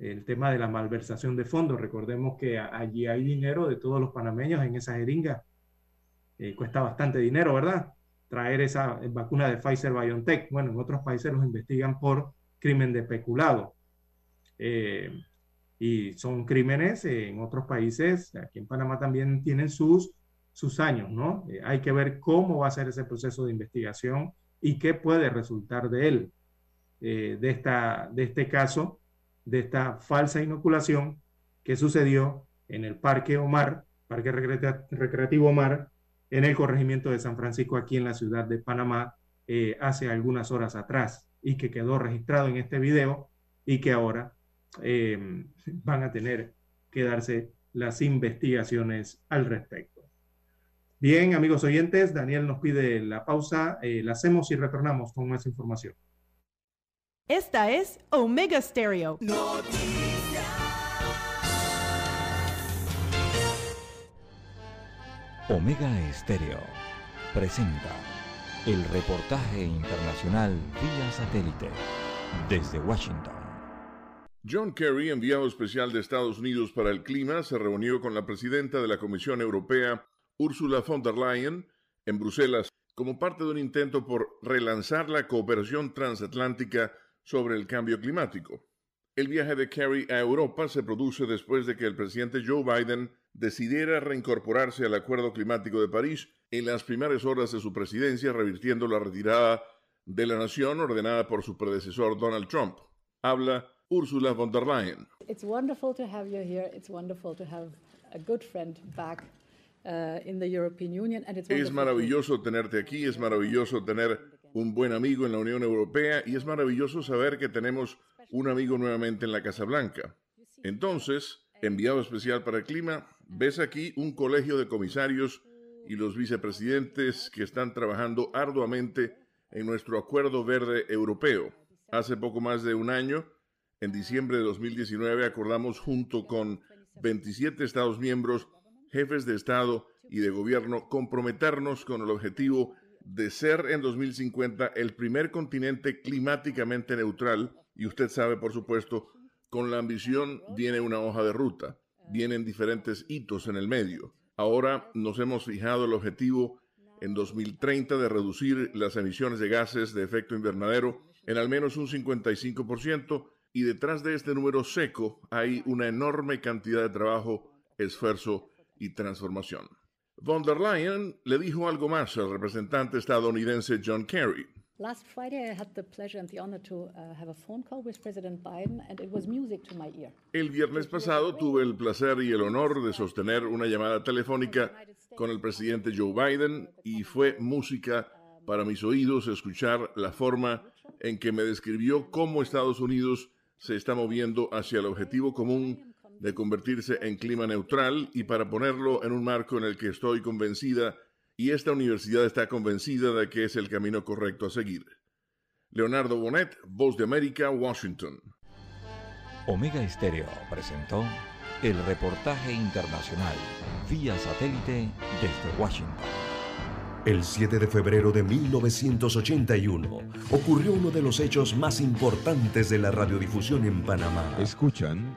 El tema de la malversación de fondos, recordemos que allí hay dinero de todos los panameños en esa jeringa. cuesta bastante dinero, ¿verdad? Traer esa vacuna de Pfizer BioNTech. Bueno, en otros países los investigan por crimen de peculado. Eh, y son crímenes en otros países, aquí en Panamá también tienen sus, sus años, ¿no? Eh, hay que ver cómo va a ser ese proceso de investigación y qué puede resultar de él, eh, de, esta, de este caso, de esta falsa inoculación que sucedió en el Parque Omar, Parque Recreativo Omar, en el corregimiento de San Francisco, aquí en la ciudad de Panamá, eh, hace algunas horas atrás, y que quedó registrado en este video y que ahora van a tener que darse las investigaciones al respecto. Bien. Amigos oyentes, Daniel nos pide la pausa, eh, la hacemos y retornamos con más información. Esta es Omega Stereo. Omega Estéreo presenta el reportaje internacional vía satélite desde Washington. John Kerry, enviado especial de Estados Unidos para el clima, se reunió con la presidenta de la Comisión Europea, Ursula von der Leyen, en Bruselas, como parte de un intento por relanzar la cooperación transatlántica sobre el cambio climático. El viaje de Kerry a Europa se produce después de que el presidente Joe Biden decidiera reincorporarse al Acuerdo Climático de París en las primeras horas de su presidencia, revirtiendo la retirada de la nación ordenada por su predecesor Donald Trump. Habla Ursula von der Leyen. It's wonderful to have you here. It's wonderful to have a good in the European Union. And it's es maravilloso tenerte aquí, es maravilloso tener un buen amigo en la Unión Europea y es maravilloso saber que tenemos un amigo nuevamente en la Casa Blanca. Entonces, enviado especial para el clima, ves aquí un colegio de comisarios y los vicepresidentes que están trabajando arduamente en nuestro Acuerdo Verde Europeo. Hace poco más de un año, en diciembre de 2019, acordamos junto con 27 Estados miembros, jefes de Estado y de Gobierno, comprometernos con el objetivo de ser en 2050 el primer continente climáticamente neutral. Y usted sabe, por supuesto, con la ambición viene una hoja de ruta, vienen diferentes hitos en el medio. Ahora nos hemos fijado el objetivo en 2030 de reducir las emisiones de gases de efecto invernadero en al menos un 55% y detrás de este número seco hay una enorme cantidad de trabajo, esfuerzo y transformación. Von der Leyen le dijo algo más al representante estadounidense John Kerry. Last Friday, I had the pleasure and the honor to uh, have a phone call with President Biden, and it was music to my ear. El viernes pasado tuve el placer y el honor de sostener una llamada telefónica con el presidente Joe Biden y fue música para mis oídos escuchar la forma en que me describió cómo Estados Unidos se está moviendo hacia el objetivo común de convertirse en clima neutral y para ponerlo en un marco en el que estoy convencida y esta universidad está convencida de que es el camino correcto a seguir. Leonardo Bonet, Voz de América, Washington. Omega Estéreo presentó el reportaje internacional vía satélite desde Washington. El 7 de febrero de 1981 ocurrió uno de los hechos más importantes de la radiodifusión en Panamá. Escuchan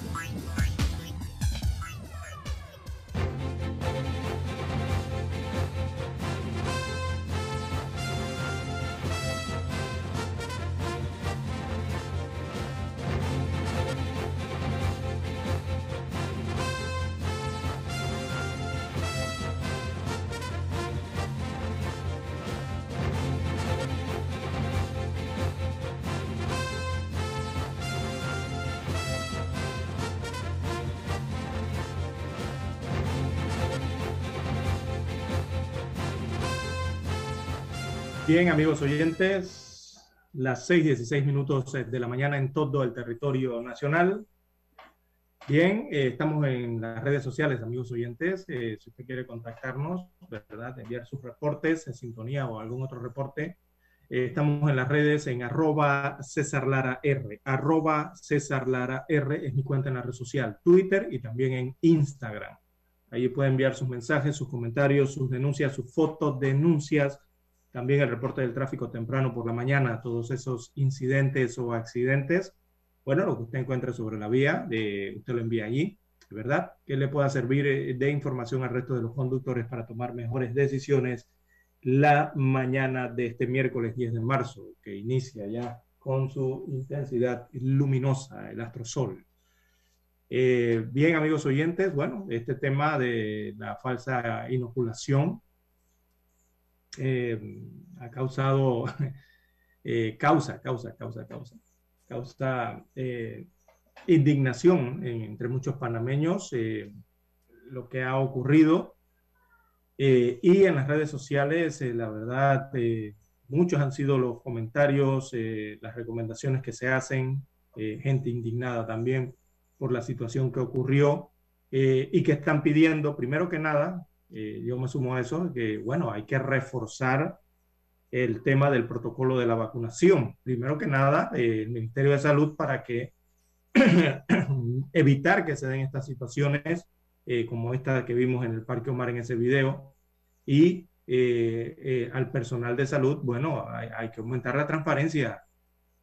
Bien, amigos oyentes, las 6:16 minutos de la mañana en todo el territorio nacional. Bien, eh, estamos en las redes sociales, amigos oyentes. Eh, si usted quiere contactarnos, ¿verdad? Enviar sus reportes en sintonía o algún otro reporte, eh, estamos en las redes en arroba César Lara R. Es mi cuenta en la red social, Twitter y también en Instagram. Ahí puede enviar sus mensajes, sus comentarios, sus denuncias, sus fotos, denuncias también el reporte del tráfico temprano por la mañana, todos esos incidentes o accidentes. Bueno, lo que usted encuentre sobre la vía, de, usted lo envía allí, ¿verdad? Que le pueda servir eh, de información al resto de los conductores para tomar mejores decisiones la mañana de este miércoles 10 de marzo, que inicia ya con su intensidad luminosa, el astrosol. Eh, bien, amigos oyentes, bueno, este tema de la falsa inoculación eh, ha causado, eh, causa, causa, causa, causa, causa eh, indignación entre muchos panameños lo que ha ocurrido. y en las redes sociales, la verdad, muchos han sido los comentarios, las recomendaciones que se hacen, gente indignada también por la situación que ocurrió y que están pidiendo, primero que nada, yo me sumo a eso, que bueno, hay que reforzar el tema del protocolo de la vacunación. Primero que nada, eh, el Ministerio de Salud para que evitar que se den estas situaciones eh, como esta que vimos en el Parque Omar en ese video y eh, al personal de salud, bueno, hay, que aumentar la transparencia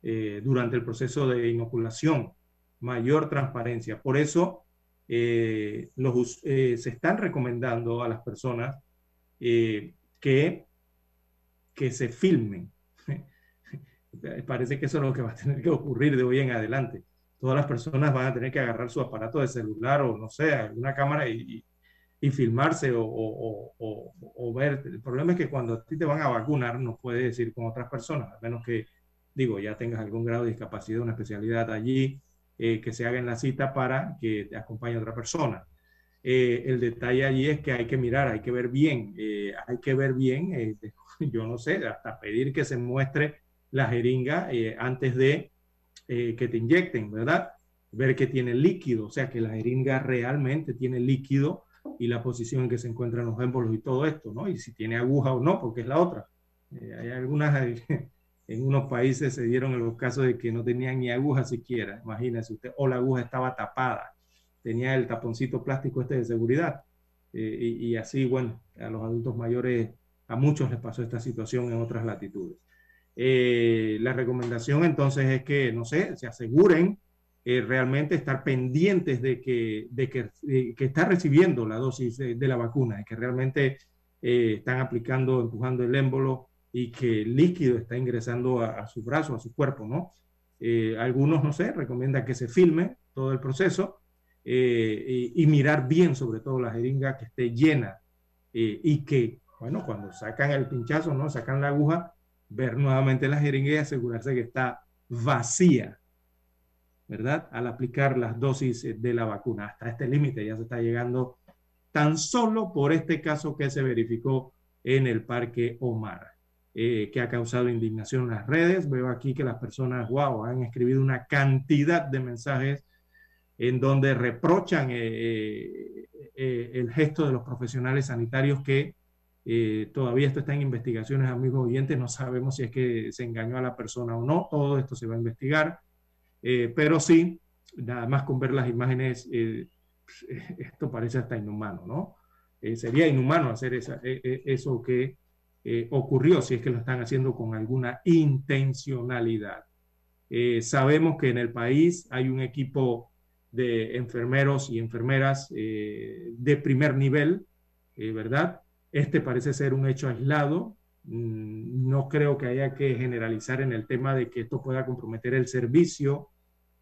durante el proceso de inoculación, mayor transparencia. Por eso los, se están recomendando a las personas que que se filmen. Parece que eso es lo que va a tener que ocurrir de hoy en adelante. Todas las personas van a tener que agarrar su aparato de celular o no sé, alguna cámara y, y, filmarse o, o, o, ver. El problema es que cuando a ti te van a vacunar no puedes ir con otras personas, a menos que, digo, ya tengas algún grado de discapacidad, una especialidad allí, eh, que se haga en la cita para que te acompañe otra persona. Eh, el detalle allí es que hay que mirar, hay que ver bien, eh, hay que ver bien yo no sé, hasta pedir que se muestre la jeringa eh, antes de eh, que te inyecten, ¿verdad? Ver que tiene líquido, o sea, que la jeringa realmente tiene líquido y la posición en que se encuentran los émbolos y todo esto, ¿no? Y si tiene aguja o no, porque es la otra. Eh, hay algunas, en unos países se dieron los casos de que no tenían ni aguja siquiera, imagínense usted, o la aguja estaba tapada, tenía el taponcito plástico este de seguridad. y, y, así, bueno, a los adultos mayores a muchos les pasó esta situación en otras latitudes. Eh, la recomendación entonces es que, no sé, se aseguren eh, realmente estar pendientes de que, de que, que está recibiendo la dosis de, la vacuna, de que realmente eh, están aplicando, empujando el émbolo y que el líquido está ingresando a, su brazo, a su cuerpo, ¿no? algunos, no sé, recomiendan que se filme todo el proceso y, y, mirar bien, sobre todo la jeringa que esté llena y que bueno, cuando sacan el pinchazo, ¿no? Sacan la aguja, ver nuevamente la jeringa y asegurarse que está vacía, ¿verdad? Al aplicar las dosis de la vacuna. Hasta este límite ya se está llegando tan solo por este caso que se verificó en el Parque Omar, eh, que ha causado indignación en las redes. Veo aquí que las personas, wow, han escrito una cantidad de mensajes en donde reprochan eh, eh, el gesto de los profesionales sanitarios que eh, todavía esto está en investigaciones, amigos oyentes, no sabemos si es que se engañó a la persona o no, todo esto se va a investigar, eh, pero sí, nada más con ver las imágenes, eh, esto parece hasta inhumano, ¿no? sería inhumano hacer esa, eso que ocurrió si es que lo están haciendo con alguna intencionalidad. sabemos que en el país hay un equipo de enfermeros y enfermeras de primer nivel, ¿verdad? Este parece ser un hecho aislado. Mm, no creo que haya que generalizar en el tema de que esto pueda comprometer el servicio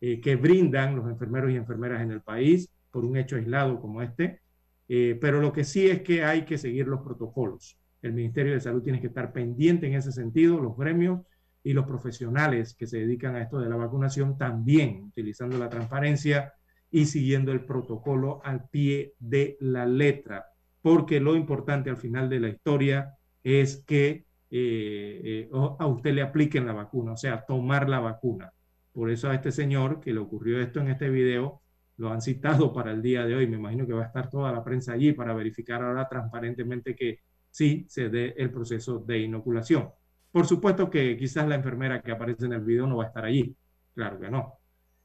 eh, que brindan los enfermeros y enfermeras en el país por un hecho aislado como este. Eh, pero lo que sí es que hay que seguir los protocolos. El Ministerio de Salud tiene que estar pendiente en ese sentido, los gremios y los profesionales que se dedican a esto de la vacunación también, utilizando la transparencia y siguiendo el protocolo al pie de la letra porque lo importante al final de la historia es que eh, eh, a usted le apliquen la vacuna, o sea, tomar la vacuna. Por eso a este señor que le ocurrió esto en este video, lo han citado para el día de hoy. Me imagino que va a estar toda la prensa allí para verificar ahora transparentemente que sí se dé el proceso de inoculación. Por supuesto que quizás la enfermera que aparece en el video no va a estar allí. Claro que no.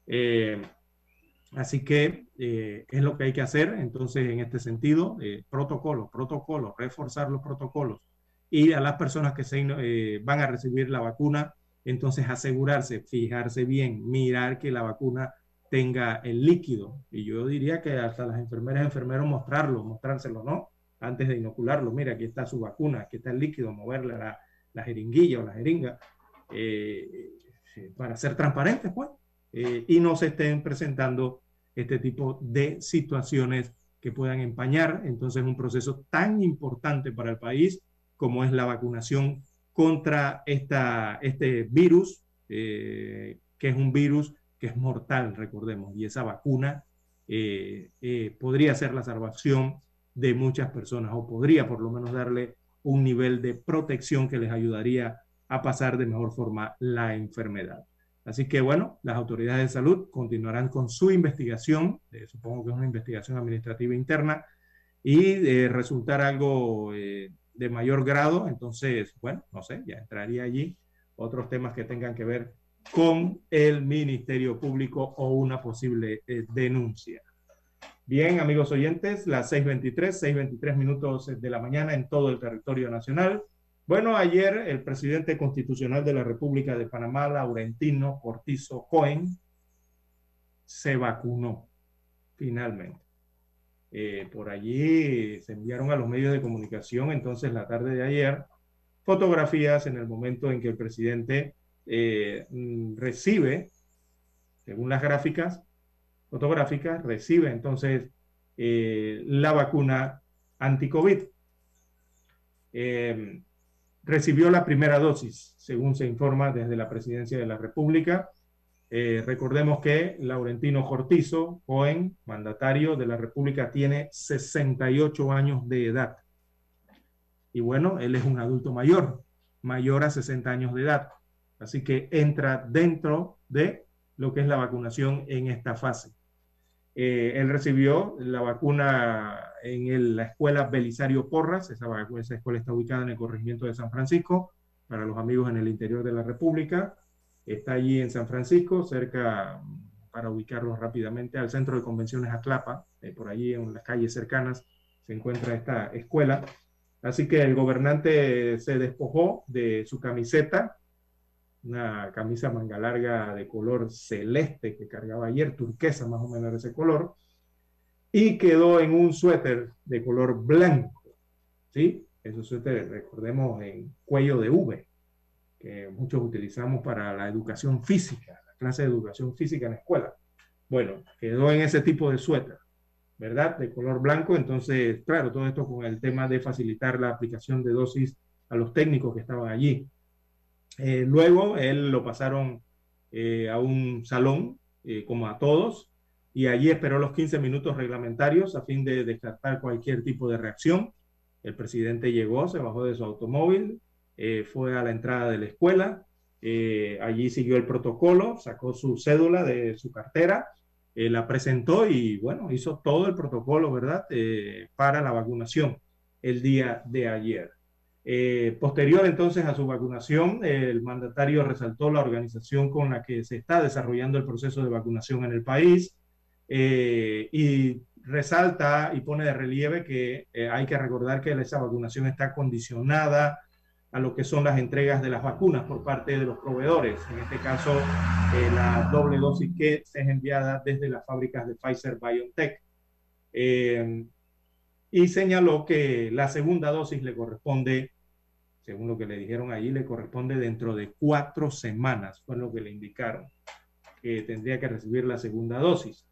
Eh, Así que eh, es lo que hay que hacer. Entonces, en este sentido, eh, protocolo, protocolo, reforzar los protocolos y a las personas que se, eh, van a recibir la vacuna, entonces asegurarse, fijarse bien, mirar que la vacuna tenga el líquido. Y yo diría que hasta las enfermeras y enfermeros mostrarlo, mostrárselo, ¿no? Antes de inocularlo. Mira, aquí está su vacuna, aquí está el líquido, moverle la, la jeringuilla o la jeringa para ser transparentes, pues. y no se estén presentando este tipo de situaciones que puedan empañar entonces un proceso tan importante para el país como es la vacunación contra esta, este virus, eh, que es un virus que es mortal, recordemos, y esa vacuna eh, eh, podría ser la salvación de muchas personas o podría por lo menos darle un nivel de protección que les ayudaría a pasar de mejor forma la enfermedad. Así que bueno, las autoridades de salud continuarán con su investigación, eh, supongo que es una investigación administrativa interna, y de resultar algo eh, de mayor grado, entonces, bueno, no sé, ya entraría allí otros temas que tengan que ver con el Ministerio Público o una posible eh, denuncia. Bien, amigos oyentes, las 6.23, 6.23 minutos de la mañana en todo el territorio nacional. Bueno, ayer el presidente constitucional de la República de Panamá, Laurentino Cortizo Cohen, se vacunó finalmente. Eh, por allí se enviaron a los medios de comunicación entonces la tarde de ayer fotografías en el momento en que el presidente eh, mm, recibe, según las gráficas fotográficas, recibe entonces eh, la vacuna anti-COVID. Eh, recibió la primera dosis, según se informa desde la Presidencia de la República. Eh, recordemos que Laurentino Cortizo, joven mandatario de la República, tiene 68 años de edad. Y bueno, él es un adulto mayor, mayor a 60 años de edad. Así que entra dentro de lo que es la vacunación en esta fase. Eh, él recibió la vacuna en la escuela Belisario Porras, esa, escuela está ubicada en el corregimiento de San Francisco, para los amigos en el interior de la República. Está allí en San Francisco, cerca, para ubicarlos rápidamente, al centro de convenciones Atlapa, eh, por allí en las calles cercanas se encuentra esta escuela. Así que el gobernante se despojó de su camiseta, una camisa manga larga de color celeste que cargaba ayer, turquesa más o menos de ese color, y quedó en un suéter de color blanco, ¿sí? Esos suéter, recordemos, en cuello de V, que muchos utilizamos para la educación física, la clase de educación física en la escuela. Bueno, quedó en ese tipo de suéter, ¿verdad? De color blanco, entonces, claro, todo esto con el tema de facilitar la aplicación de dosis a los técnicos que estaban allí, eh, luego él lo pasaron eh, a un salón, eh, como a todos, y allí esperó los 15 minutos reglamentarios a fin de descartar cualquier tipo de reacción. El presidente llegó, se bajó de su automóvil, fue a la entrada de la escuela, allí siguió el protocolo, sacó su cédula de su cartera, la presentó y bueno, hizo todo el protocolo, ¿verdad?, para la vacunación el día de ayer. Eh, posterior entonces a su vacunación, el mandatario resaltó la organización con la que se está desarrollando el proceso de vacunación en el país eh, y resalta y pone de relieve que eh, hay que recordar que esa vacunación está condicionada a lo que son las entregas de las vacunas por parte de los proveedores, en este caso la doble dosis que es enviada desde las fábricas de Pfizer BioNTech y señaló que la segunda dosis le corresponde, según lo que le dijeron allí, le corresponde dentro de cuatro semanas, fue lo que le indicaron, que tendría que recibir la segunda dosis.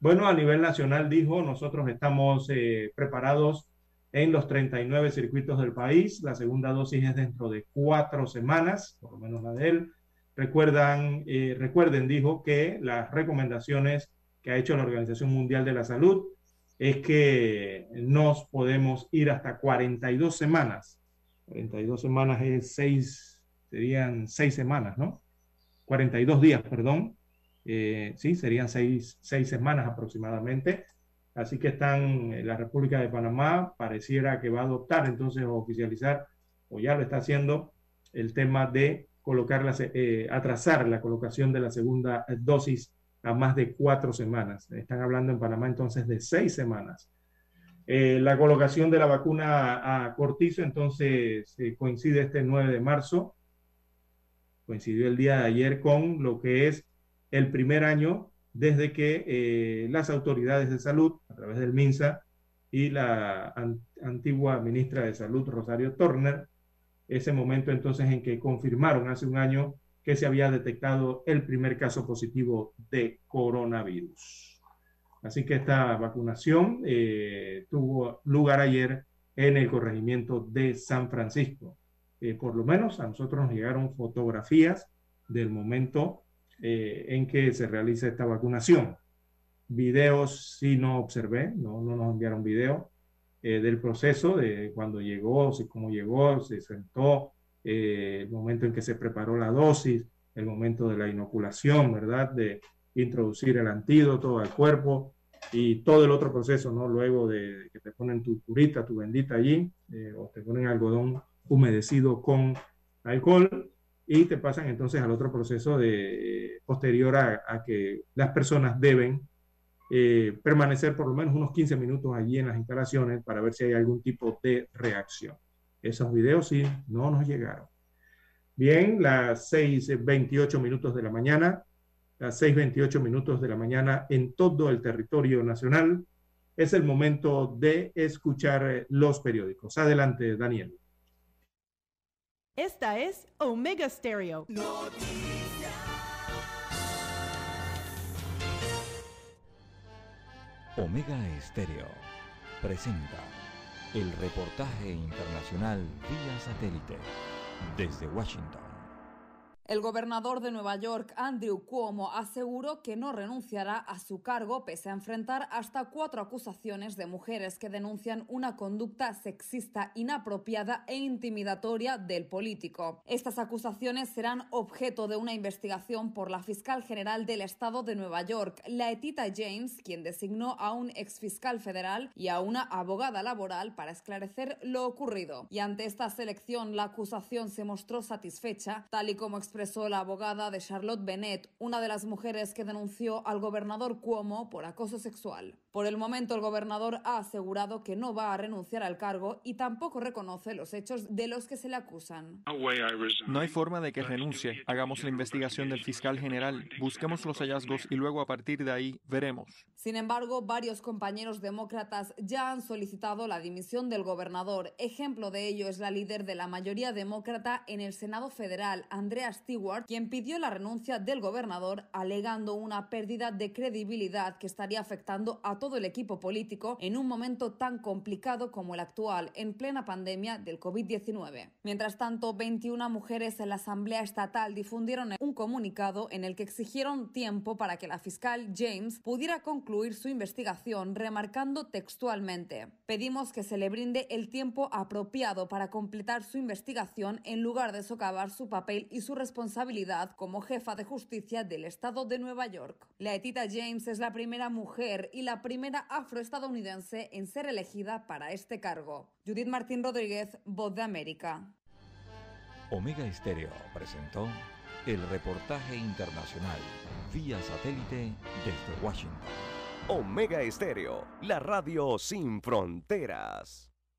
Bueno, a nivel nacional dijo, nosotros estamos eh, preparados en los 39 circuitos del país, la segunda dosis es dentro de cuatro semanas, por lo menos la de él. Recuerdan, eh, recuerden, dijo que las recomendaciones que ha hecho la Organización Mundial de la Salud es que nos podemos ir hasta 42 semanas. 42 semanas es 6, serían 6 semanas, ¿no? 42 días, perdón. Eh, sí, serían 6, semanas aproximadamente. Así que están, la República de Panamá pareciera que va a adoptar entonces o oficializar, o ya lo está haciendo, el tema de colocar la, eh, atrasar la colocación de la segunda dosis a más de cuatro semanas. Están hablando en Panamá entonces de seis semanas. Eh, la colocación de la vacuna a Cortizo entonces eh, coincide este 9 de marzo, coincidió el día de ayer con lo que es el primer año desde que eh, las autoridades de salud, a través del MINSA y la antigua ministra de Salud, Rosario Turner, ese momento entonces en que confirmaron hace un año que se había detectado el primer caso positivo de coronavirus. Así que esta vacunación eh, tuvo lugar ayer en el corregimiento de San Francisco. Eh, por lo menos a nosotros nos llegaron fotografías del momento eh, en que se realiza esta vacunación. Videos sí no observé, no, no nos enviaron video eh, del proceso, de cuando llegó, cómo llegó, se sentó, eh, el momento en que se preparó la dosis, el momento de la inoculación, ¿verdad? De introducir el antídoto al cuerpo y todo el otro proceso, ¿no? Luego de que te ponen tu curita, tu bendita allí, o te ponen algodón humedecido con alcohol y te pasan entonces al otro proceso de posterior a, que las personas deben eh, permanecer por lo menos unos 15 minutos allí en las instalaciones para ver si hay algún tipo de reacción. Esos videos sí no nos llegaron. Bien, las 6.28 minutos de la mañana, las 6.28 minutos de la mañana en todo el territorio nacional, es el momento de escuchar los periódicos. Adelante, Daniel. Esta es Omega Stereo. Omega Stereo presenta el reportaje internacional vía satélite desde Washington. El gobernador de Nueva York, Andrew Cuomo, aseguró que no renunciará a su cargo pese a enfrentar hasta cuatro acusaciones de mujeres que denuncian una conducta sexista inapropiada e intimidatoria del político. Estas acusaciones serán objeto de una investigación por la fiscal general del estado de Nueva York, Laetita James, quien designó a un exfiscal federal y a una abogada laboral para esclarecer lo ocurrido. Y ante esta selección, la acusación se mostró satisfecha, tal y como expresó la abogada de Charlotte Bennett, una de las mujeres que denunció al gobernador Cuomo por acoso sexual. Por el momento, el gobernador ha asegurado que no va a renunciar al cargo y tampoco reconoce los hechos de los que se le acusan. No hay forma de que renuncie. Hagamos la investigación del fiscal general, busquemos los hallazgos y luego a partir de ahí veremos. Sin embargo, varios compañeros demócratas ya han solicitado la dimisión del gobernador. Ejemplo de ello es la líder de la mayoría demócrata en el Senado federal, Andrea Stewart, quien pidió la renuncia del gobernador alegando una pérdida de credibilidad que estaría afectando a todo el equipo político en un momento tan complicado como el actual, en plena pandemia del COVID-19. Mientras tanto, 21 mujeres en la Asamblea Estatal difundieron un comunicado en el que exigieron tiempo para que la fiscal James pudiera concluir su investigación, remarcando textualmente, pedimos que se le brinde el tiempo apropiado para completar su investigación en lugar de socavar su papel y su responsabilidad como jefa de justicia del Estado de Nueva York. Laetita James es la primera mujer y la primera primera afroestadounidense en ser elegida para este cargo. Judith Martín Rodríguez, Voz de América. Omega Estéreo presentó el reportaje internacional vía satélite desde Washington. Omega Estéreo, la radio sin fronteras.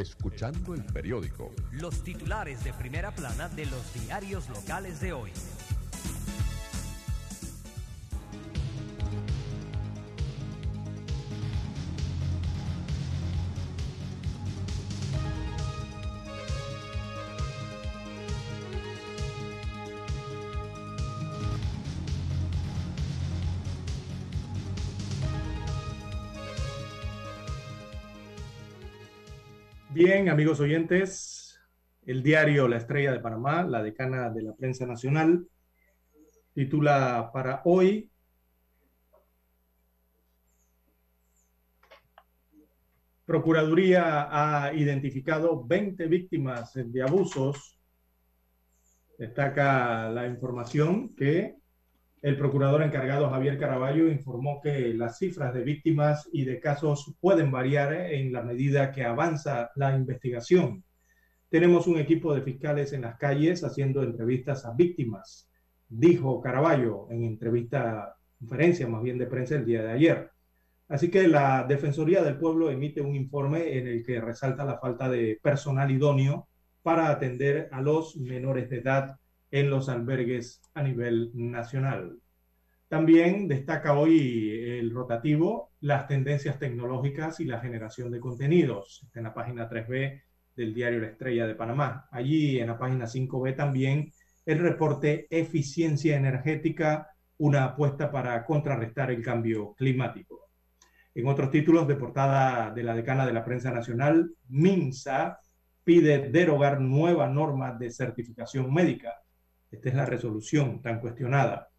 Escuchando el periódico. Los titulares de primera plana de los diarios locales de hoy. Bien, amigos oyentes, el diario La Estrella de Panamá, la decana de la prensa nacional, titula para hoy Procuraduría ha identificado 20 víctimas de abusos. Destaca la información que El procurador encargado Javier Caraballo informó que las cifras de víctimas y de casos pueden variar en la medida que avanza la investigación. Tenemos un equipo de fiscales en las calles haciendo entrevistas a víctimas, dijo Caraballo en entrevista, conferencia más bien de prensa el día de ayer. Así que la Defensoría del Pueblo emite un informe en el que resalta la falta de personal idóneo para atender a los menores de edad en los albergues a nivel nacional. También destaca hoy el rotativo, las tendencias tecnológicas y la generación de contenidos. En la página 3B del diario La Estrella de Panamá. Allí en la página 5B también el reporte Eficiencia Energética, una apuesta para contrarrestar el cambio climático. En otros títulos de portada de la decana de la prensa nacional, MINSA pide derogar nueva norma de certificación médica. Esta es la resolución tan cuestionada.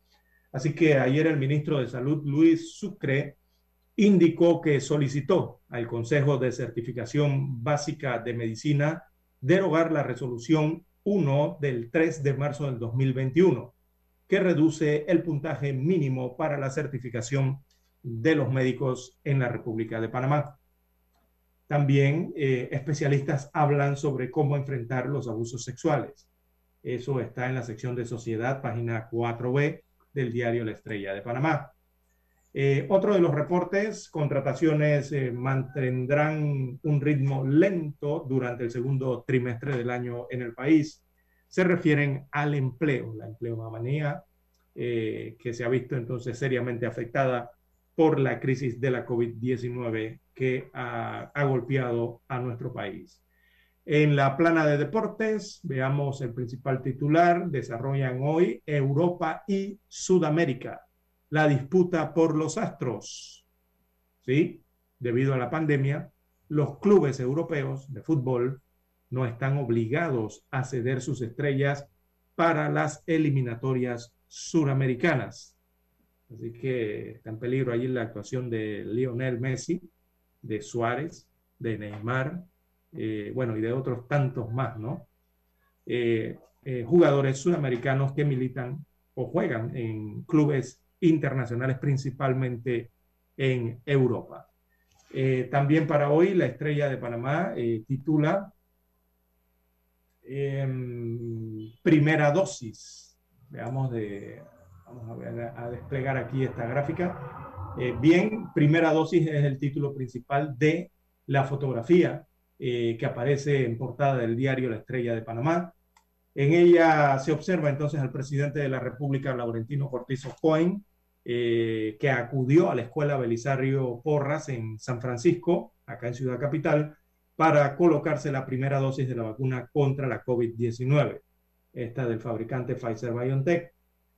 Así que ayer el ministro de Salud, Luis Sucre, indicó que solicitó al Consejo de Certificación Básica de Medicina derogar la resolución 1 del 3 de marzo del 2021, que reduce el puntaje mínimo para la certificación de los médicos en la República de Panamá. También eh, especialistas hablan sobre cómo enfrentar los abusos sexuales. Eso está en la sección de sociedad, página 4B del diario La Estrella de Panamá. Eh, otro de los reportes, contrataciones eh, mantendrán un ritmo lento durante el segundo trimestre del año en el país. Se refieren al empleo, la empleomanía, eh, que se ha visto entonces seriamente afectada por la crisis de la COVID-19 que ha, ha, golpeado a nuestro país. En la plana de deportes, veamos el principal titular, desarrollan hoy Europa y Sudamérica, la disputa por los astros. ¿Sí? Debido a la pandemia, los clubes europeos de fútbol no están obligados a ceder sus estrellas para las eliminatorias suramericanas. Así que está en peligro allí la actuación de Lionel Messi, de Suárez, de Neymar, eh, bueno, y de otros tantos más, ¿no? Eh, eh, jugadores sudamericanos que militan o juegan en clubes internacionales, principalmente en Europa. también para hoy, la estrella de Panamá titula em, Primera dosis. Veamos de, vamos a, ver, a desplegar aquí esta gráfica. bien, primera dosis es el título principal de la fotografía eh, que aparece en portada del diario La Estrella de Panamá. En ella se observa entonces al presidente de la República, Laurentino Cortizo Cohen, eh, que acudió a la escuela Belisario Porras en San Francisco, acá en Ciudad Capital, para colocarse la primera dosis de la vacuna contra la COVID-19, esta del fabricante Pfizer BioNTech.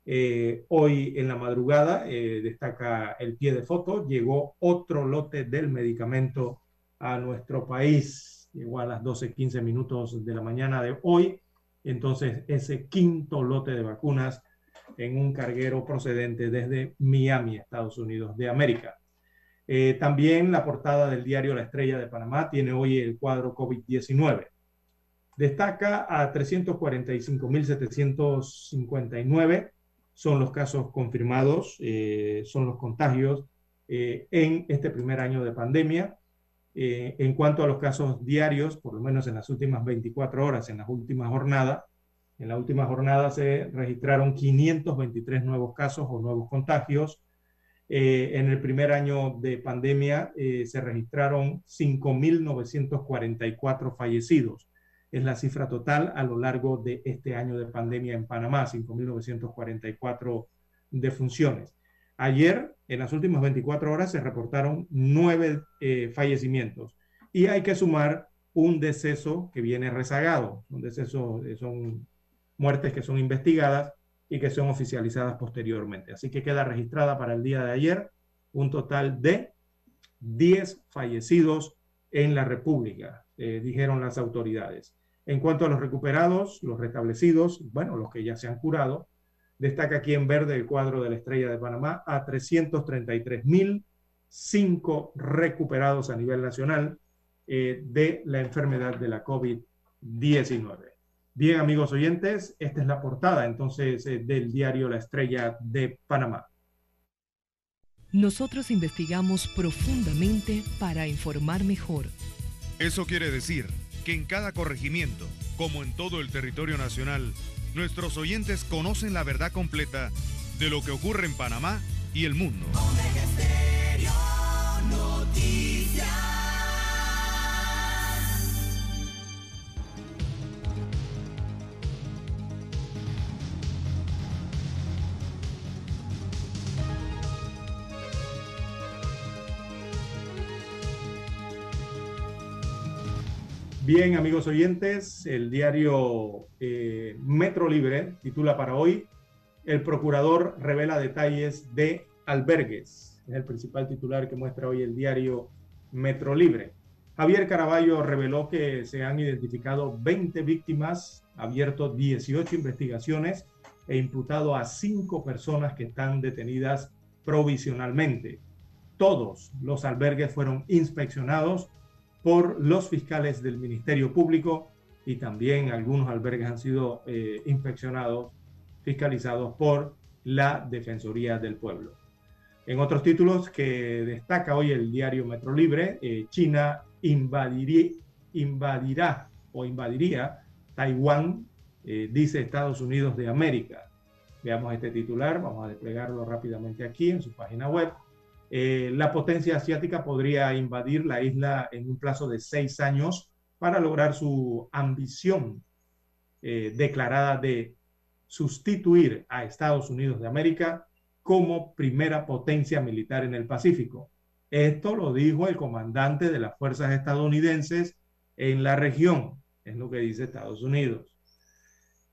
Eh, hoy en la madrugada, destaca el pie de foto, llegó otro lote del medicamento a nuestro país. Llegó a las 12, 15 minutos de la mañana de hoy. Entonces, ese quinto lote de vacunas en un carguero procedente desde Miami, Estados Unidos de América. Eh, también la portada del diario La Estrella de Panamá tiene hoy el cuadro COVID-19. Destaca a 345.759 son los casos confirmados, eh, son los contagios eh, en este primer año de pandemia. Eh, en cuanto a los casos diarios, por lo menos en las últimas 24 horas, en las últimas jornadas, en la última jornada se registraron 523 nuevos casos o nuevos contagios. Eh, en el primer año de pandemia eh, se registraron 5.944 fallecidos. Es la cifra total a lo largo de este año de pandemia en Panamá, 5.944 defunciones. Ayer, en las últimas 24 horas, se reportaron nueve eh, fallecimientos y hay que sumar un deceso que viene rezagado. Un deceso eh, son muertes que son investigadas y que son oficializadas posteriormente. Así que queda registrada para el día de ayer un total de 10 fallecidos en la República, eh, dijeron las autoridades. En cuanto a los recuperados, los restablecidos, bueno, los que ya se han curado, Destaca aquí en verde el cuadro de la Estrella de Panamá a 333.005 recuperados a nivel nacional eh, de la enfermedad de la COVID-19. Bien, amigos oyentes, esta es la portada entonces eh, del diario La Estrella de Panamá. Nosotros investigamos profundamente para informar mejor. Eso quiere decir que en cada corregimiento, como en todo el territorio nacional, nuestros oyentes conocen la verdad completa de lo que ocurre en Panamá y el mundo. Bien, amigos oyentes, el diario eh, Metro Libre titula para hoy, el procurador revela detalles de albergues. Es el principal titular que muestra hoy el diario Metro Libre. Javier Caraballo reveló que se han identificado 20 víctimas, abierto 18 investigaciones e imputado a 5 personas que están detenidas provisionalmente. Todos los albergues fueron inspeccionados por los fiscales del Ministerio Público y también algunos albergues han sido eh, inspeccionados, fiscalizados por la Defensoría del Pueblo. En otros títulos que destaca hoy el diario Metro Libre, eh, China invadirá o invadiría Taiwán, eh, dice Estados Unidos de América. Veamos este titular, vamos a desplegarlo rápidamente aquí en su página web. Eh, la potencia asiática podría invadir la isla en un plazo de seis años para lograr su ambición eh, declarada de sustituir a Estados Unidos de América como primera potencia militar en el Pacífico. Esto lo dijo el comandante de las fuerzas estadounidenses en la región, es lo que dice Estados Unidos.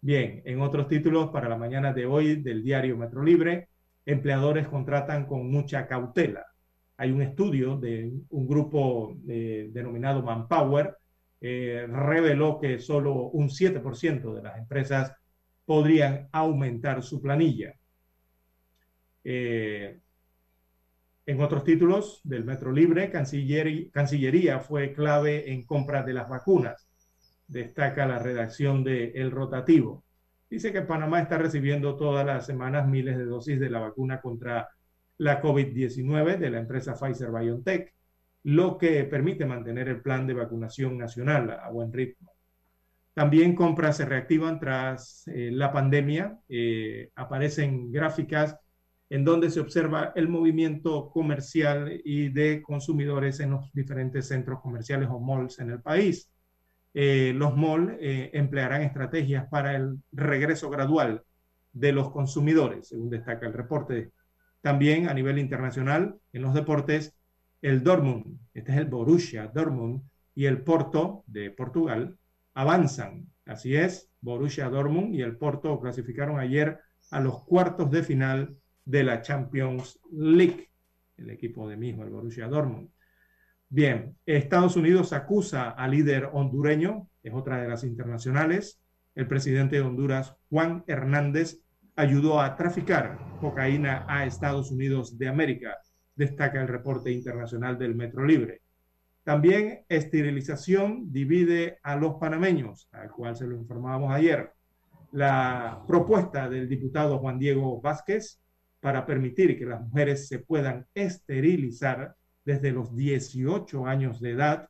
Bien, en otros títulos para la mañana de hoy del diario Metro Libre, empleadores contratan con mucha cautela. Hay un estudio de un grupo eh, denominado Manpower, eh, reveló que solo un 7% de las empresas podrían aumentar su planilla. Eh, en otros títulos del Metro Libre, Cancillería, fue clave en compra de las vacunas. Destaca la redacción de El Rotativo dice que Panamá está recibiendo todas las semanas miles de dosis de la vacuna contra la COVID-19 de la empresa Pfizer BioNTech, lo que permite mantener el plan de vacunación nacional a buen ritmo. También compras se reactivan tras eh, la pandemia. Eh, aparecen gráficas en donde se observa el movimiento comercial y de consumidores en los diferentes centros comerciales o malls en el país. Eh, los malls eh, emplearán estrategias para el regreso gradual de los consumidores, según destaca el reporte. También a nivel internacional, en los deportes, el Dortmund, este es el Borussia Dortmund, y el Porto de Portugal avanzan. Así es, Borussia Dortmund y el Porto clasificaron ayer a los cuartos de final de la Champions League, el equipo de mismo, el Borussia Dortmund. Bien, Estados Unidos acusa al líder hondureño, es otra de las internacionales. El presidente de Honduras, Juan Hernández, ayudó a traficar cocaína a Estados Unidos de América, destaca el reporte internacional del Metro Libre. También esterilización divide a los panameños, al cual se lo informábamos ayer. La propuesta del diputado Juan Diego Vázquez para permitir que las mujeres se puedan esterilizar desde los 18 años de edad,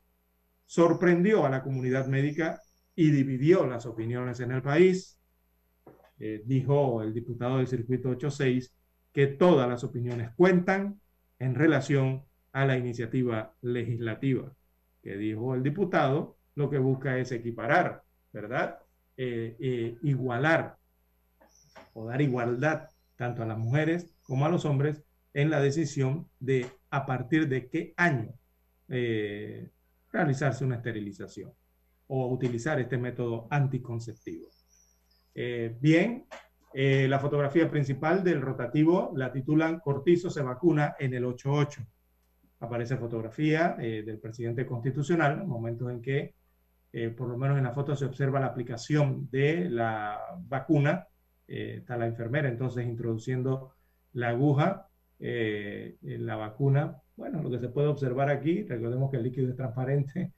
sorprendió a la comunidad médica y dividió las opiniones en el país. Eh, dijo el diputado del Circuito 86 que todas las opiniones cuentan en relación a la iniciativa legislativa, que dijo el diputado, lo que busca es equiparar, ¿verdad? Eh, eh, igualar o dar igualdad tanto a las mujeres como a los hombres en la decisión de a partir de qué año eh, realizarse una esterilización o utilizar este método anticonceptivo. Eh, bien, eh, la fotografía principal del rotativo la titulan Cortizo se vacuna en el 88. Aparece fotografía del presidente constitucional, momentos en que, por lo menos en la foto, se observa la aplicación de la vacuna. está la enfermera entonces introduciendo la aguja eh, la vacuna, bueno, lo que se puede observar aquí, recordemos que el líquido es transparente,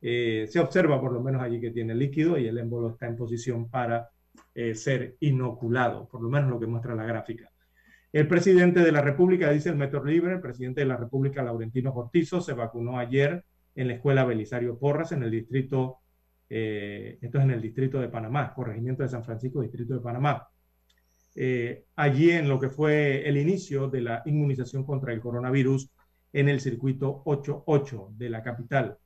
eh, se observa por lo menos allí que tiene líquido y el émbolo está en posición para eh, ser inoculado, por lo menos lo que muestra la gráfica. El presidente de la República, dice el Metro Libre, el presidente de la República, Laurentino Cortizo, se vacunó ayer en la escuela Belisario Porras, en el distrito, esto es en el distrito de Panamá, corregimiento de San Francisco, distrito de Panamá. Eh, allí en lo que fue el inicio de la inmunización contra el coronavirus en el circuito 88 de la capital.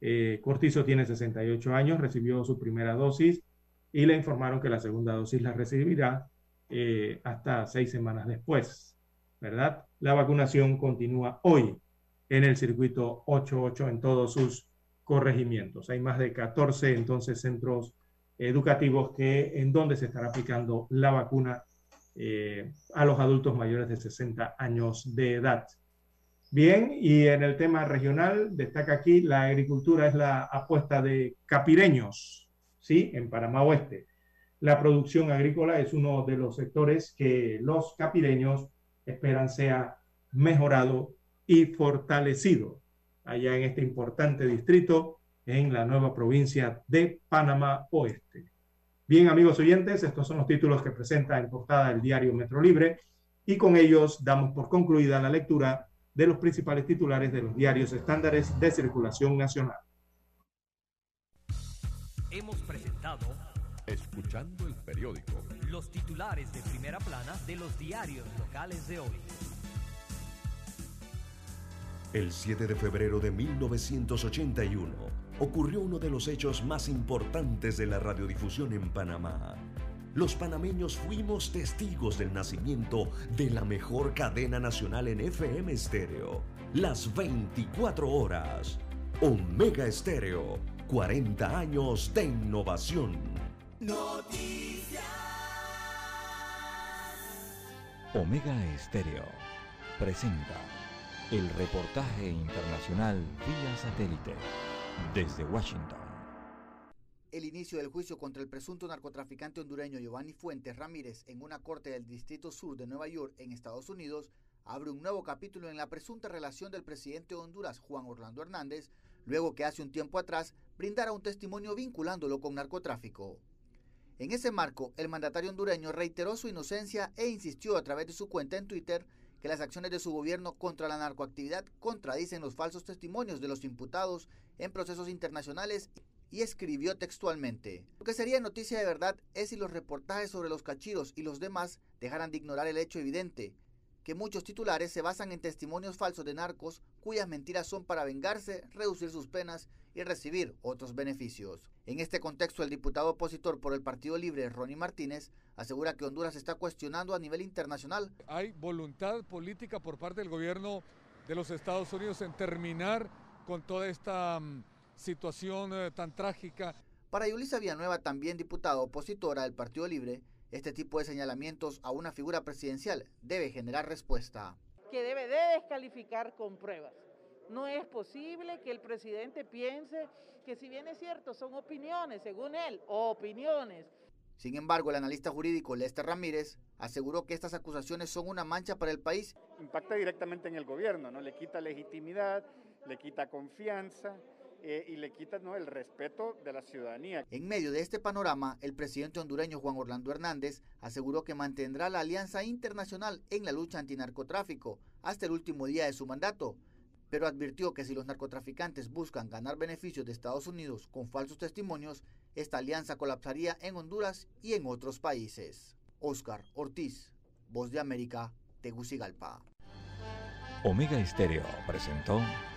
Eh, Cortizo tiene 68 años, recibió su primera dosis y le informaron que la segunda dosis la recibirá eh, hasta seis semanas después, ¿verdad? La vacunación continúa hoy en el circuito 88 en todos sus corregimientos. Hay más de 14 entonces centros educativos en donde se estará aplicando la vacuna eh, a los adultos mayores de 60 años de edad. Bien, y en el tema regional destaca aquí la agricultura es la apuesta de capireños, ¿sí? En Panamá Oeste la producción agrícola es uno de los sectores que los capireños esperan sea mejorado y fortalecido allá en este importante distrito en la nueva provincia de Panamá Oeste. Bien, amigos oyentes, estos son los títulos que presenta en portada el diario Metro Libre y con ellos damos por concluida la lectura de los principales titulares de los diarios estándares de circulación nacional. Hemos presentado Escuchando el periódico. Los titulares de primera plana de los diarios locales de hoy. El 7 de febrero de 1981 ocurrió uno de los hechos más importantes de la radiodifusión en Panamá. Los panameños fuimos testigos del nacimiento de la mejor cadena nacional en FM estéreo, las 24 horas. Omega Estéreo, 40 años de innovación. Noticias. Omega Estéreo presenta el reportaje internacional vía satélite desde Washington. El inicio del juicio contra el presunto narcotraficante hondureño Giovanni Fuentes Ramírez en una corte del Distrito Sur de Nueva York, en Estados Unidos, abre un nuevo capítulo en la presunta relación del presidente de Honduras, Juan Orlando Hernández, luego que hace un tiempo atrás brindara un testimonio vinculándolo con narcotráfico. En ese marco, el mandatario hondureño reiteró su inocencia e insistió a través de su cuenta en Twitter que las acciones de su gobierno contra la narcoactividad contradicen los falsos testimonios de los imputados en procesos internacionales y escribió textualmente, lo que sería noticia de verdad es si los reportajes sobre los cachiros y los demás dejaran de ignorar el hecho evidente, que muchos titulares se basan en testimonios falsos de narcos cuyas mentiras son para vengarse, reducir sus penas y recibir otros beneficios. En este contexto, el diputado opositor por el Partido Libre, Ronnie Martínez, asegura que Honduras está cuestionando a nivel internacional. Hay voluntad política por parte del gobierno de los Estados Unidos en terminar con toda esta um, situación uh, tan trágica. Para Yulisa Villanueva, también diputada opositora del Partido Libre, este tipo de señalamientos a una figura presidencial debe generar respuesta. Que debe de descalificar con pruebas. No es posible que el presidente piense que si bien es cierto son opiniones, según él, opiniones. Sin embargo, el analista jurídico Lester Ramírez aseguró que estas acusaciones son una mancha para el país. Impacta directamente en el gobierno, ¿no? Le quita legitimidad, le quita confianza eh, y le quita ¿no? el respeto de la ciudadanía. En medio de este panorama, el presidente hondureño Juan Orlando Hernández aseguró que mantendrá la alianza internacional en la lucha antinarcotráfico hasta el último día de su mandato pero advirtió que si los narcotraficantes buscan ganar beneficios de Estados Unidos con falsos testimonios, esta alianza colapsaría en Honduras y en otros países. Oscar Ortiz, Voz de América, Tegucigalpa. Omega Estéreo presentó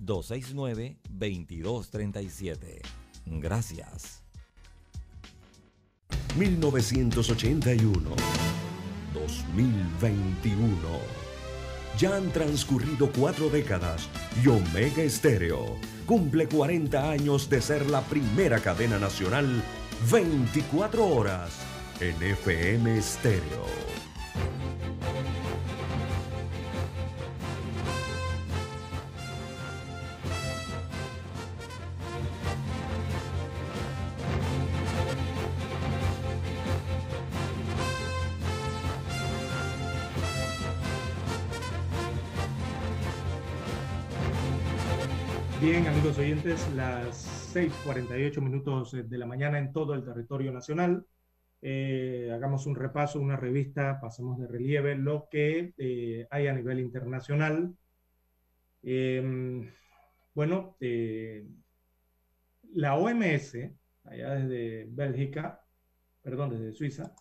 269-2237. Gracias. 1981. 2021 ya han transcurrido cuatro décadas y Omega Estéreo cumple 40 años de ser la primera cadena nacional 24 horas en FM Stereo. Bien, amigos oyentes, las 6:48 minutos de la mañana en todo el territorio nacional. Eh, hagamos un repaso, una revista, pasemos de relieve lo que eh, hay a nivel internacional. Em, bueno, eh, la OMS, allá desde Bélgica, perdón, desde Suiza,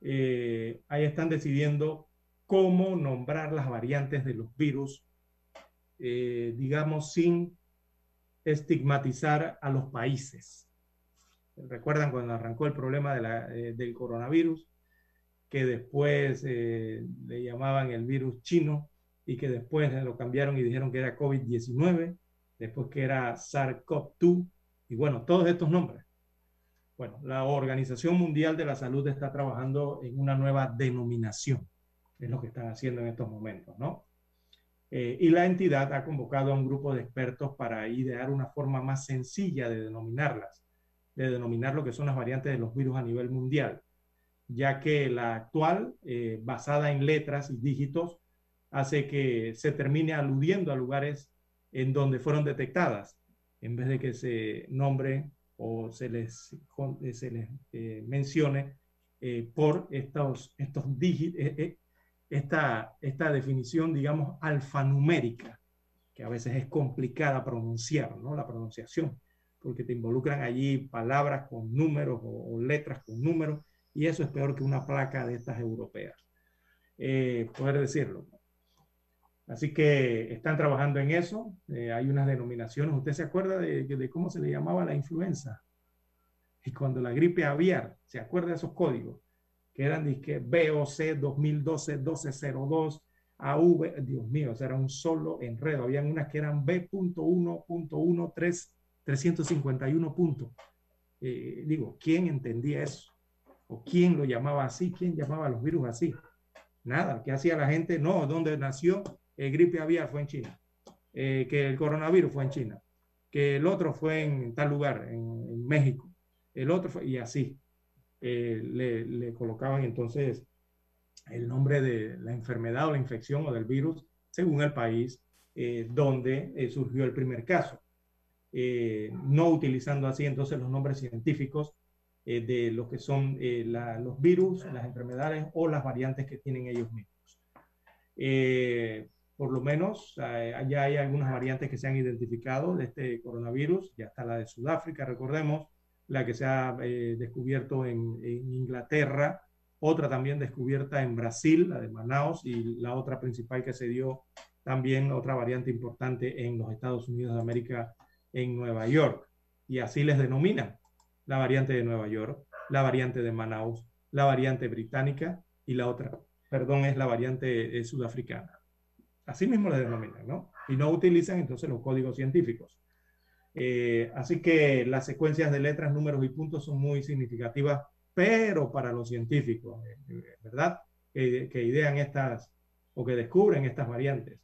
ahí están decidiendo cómo nombrar las variantes de los virus, digamos, sin estigmatizar a los países. Recuerdan cuando arrancó el problema de la, eh, del coronavirus, que después eh, le llamaban el virus chino y que después lo cambiaron y dijeron que era COVID-19, después que era SARS-CoV-2 y bueno, todos estos nombres. Bueno, la Organización Mundial de la Salud está trabajando en una nueva denominación, es lo que están haciendo en estos momentos, ¿no? Eh, y la entidad ha convocado a un grupo de expertos para idear una forma más sencilla de denominarlas, de denominar lo que son las variantes de los virus a nivel mundial, ya que la actual, eh, basada en letras y dígitos, hace que se termine aludiendo a lugares en donde fueron detectadas, en vez de que se nombre o se les, se les eh, mencione por estos, estos dígitos, esta, esta definición, digamos, alfanumérica, que a veces es complicada pronunciar, ¿no? La pronunciación, porque te involucran allí palabras con números o, letras con números, y eso es peor que una placa de estas europeas, eh, poder decirlo. Así que están trabajando en eso, eh, hay unas denominaciones, ¿usted se acuerda de, de cómo se le llamaba la influenza? Y cuando la gripe aviar, ¿se acuerda de esos códigos? Que eran disque BOC 2012-1202, AV, Dios mío, o sea, era un solo enredo. Habían unas que eran B.1.1.351 puntos. Eh, digo, ¿quién entendía eso? ¿O quién lo llamaba así? ¿Quién llamaba a los virus así? Nada, ¿qué hacía la gente? No, ¿dónde nació? El gripe aviar fue en China. Eh, que el coronavirus fue en China. Que el otro fue en tal lugar, en, en México. El otro fue, y así. Eh, le, colocaban entonces el nombre de la enfermedad o la infección o del virus según el país eh, donde eh, surgió el primer caso, no utilizando así entonces los nombres científicos de lo que son los virus, las enfermedades o las variantes que tienen ellos mismos. por lo menos ya hay algunas variantes que se han identificado de este coronavirus, ya está la de Sudáfrica, recordemos, la que se ha eh, descubierto en, Inglaterra, otra también descubierta en Brasil, la de Manaus, y la otra principal que se dio también, otra variante importante en los Estados Unidos de América, en Nueva York. Y así les denominan la variante de Nueva York, la variante de Manaus, la variante británica y la otra, perdón, es la variante eh, sudafricana. Así mismo les denominan, ¿no? Y no utilizan entonces los códigos científicos. Eh, así que las secuencias de letras, números y puntos son muy significativas, pero para los científicos, eh, eh, ¿verdad? Que, idean estas o que descubren estas variantes.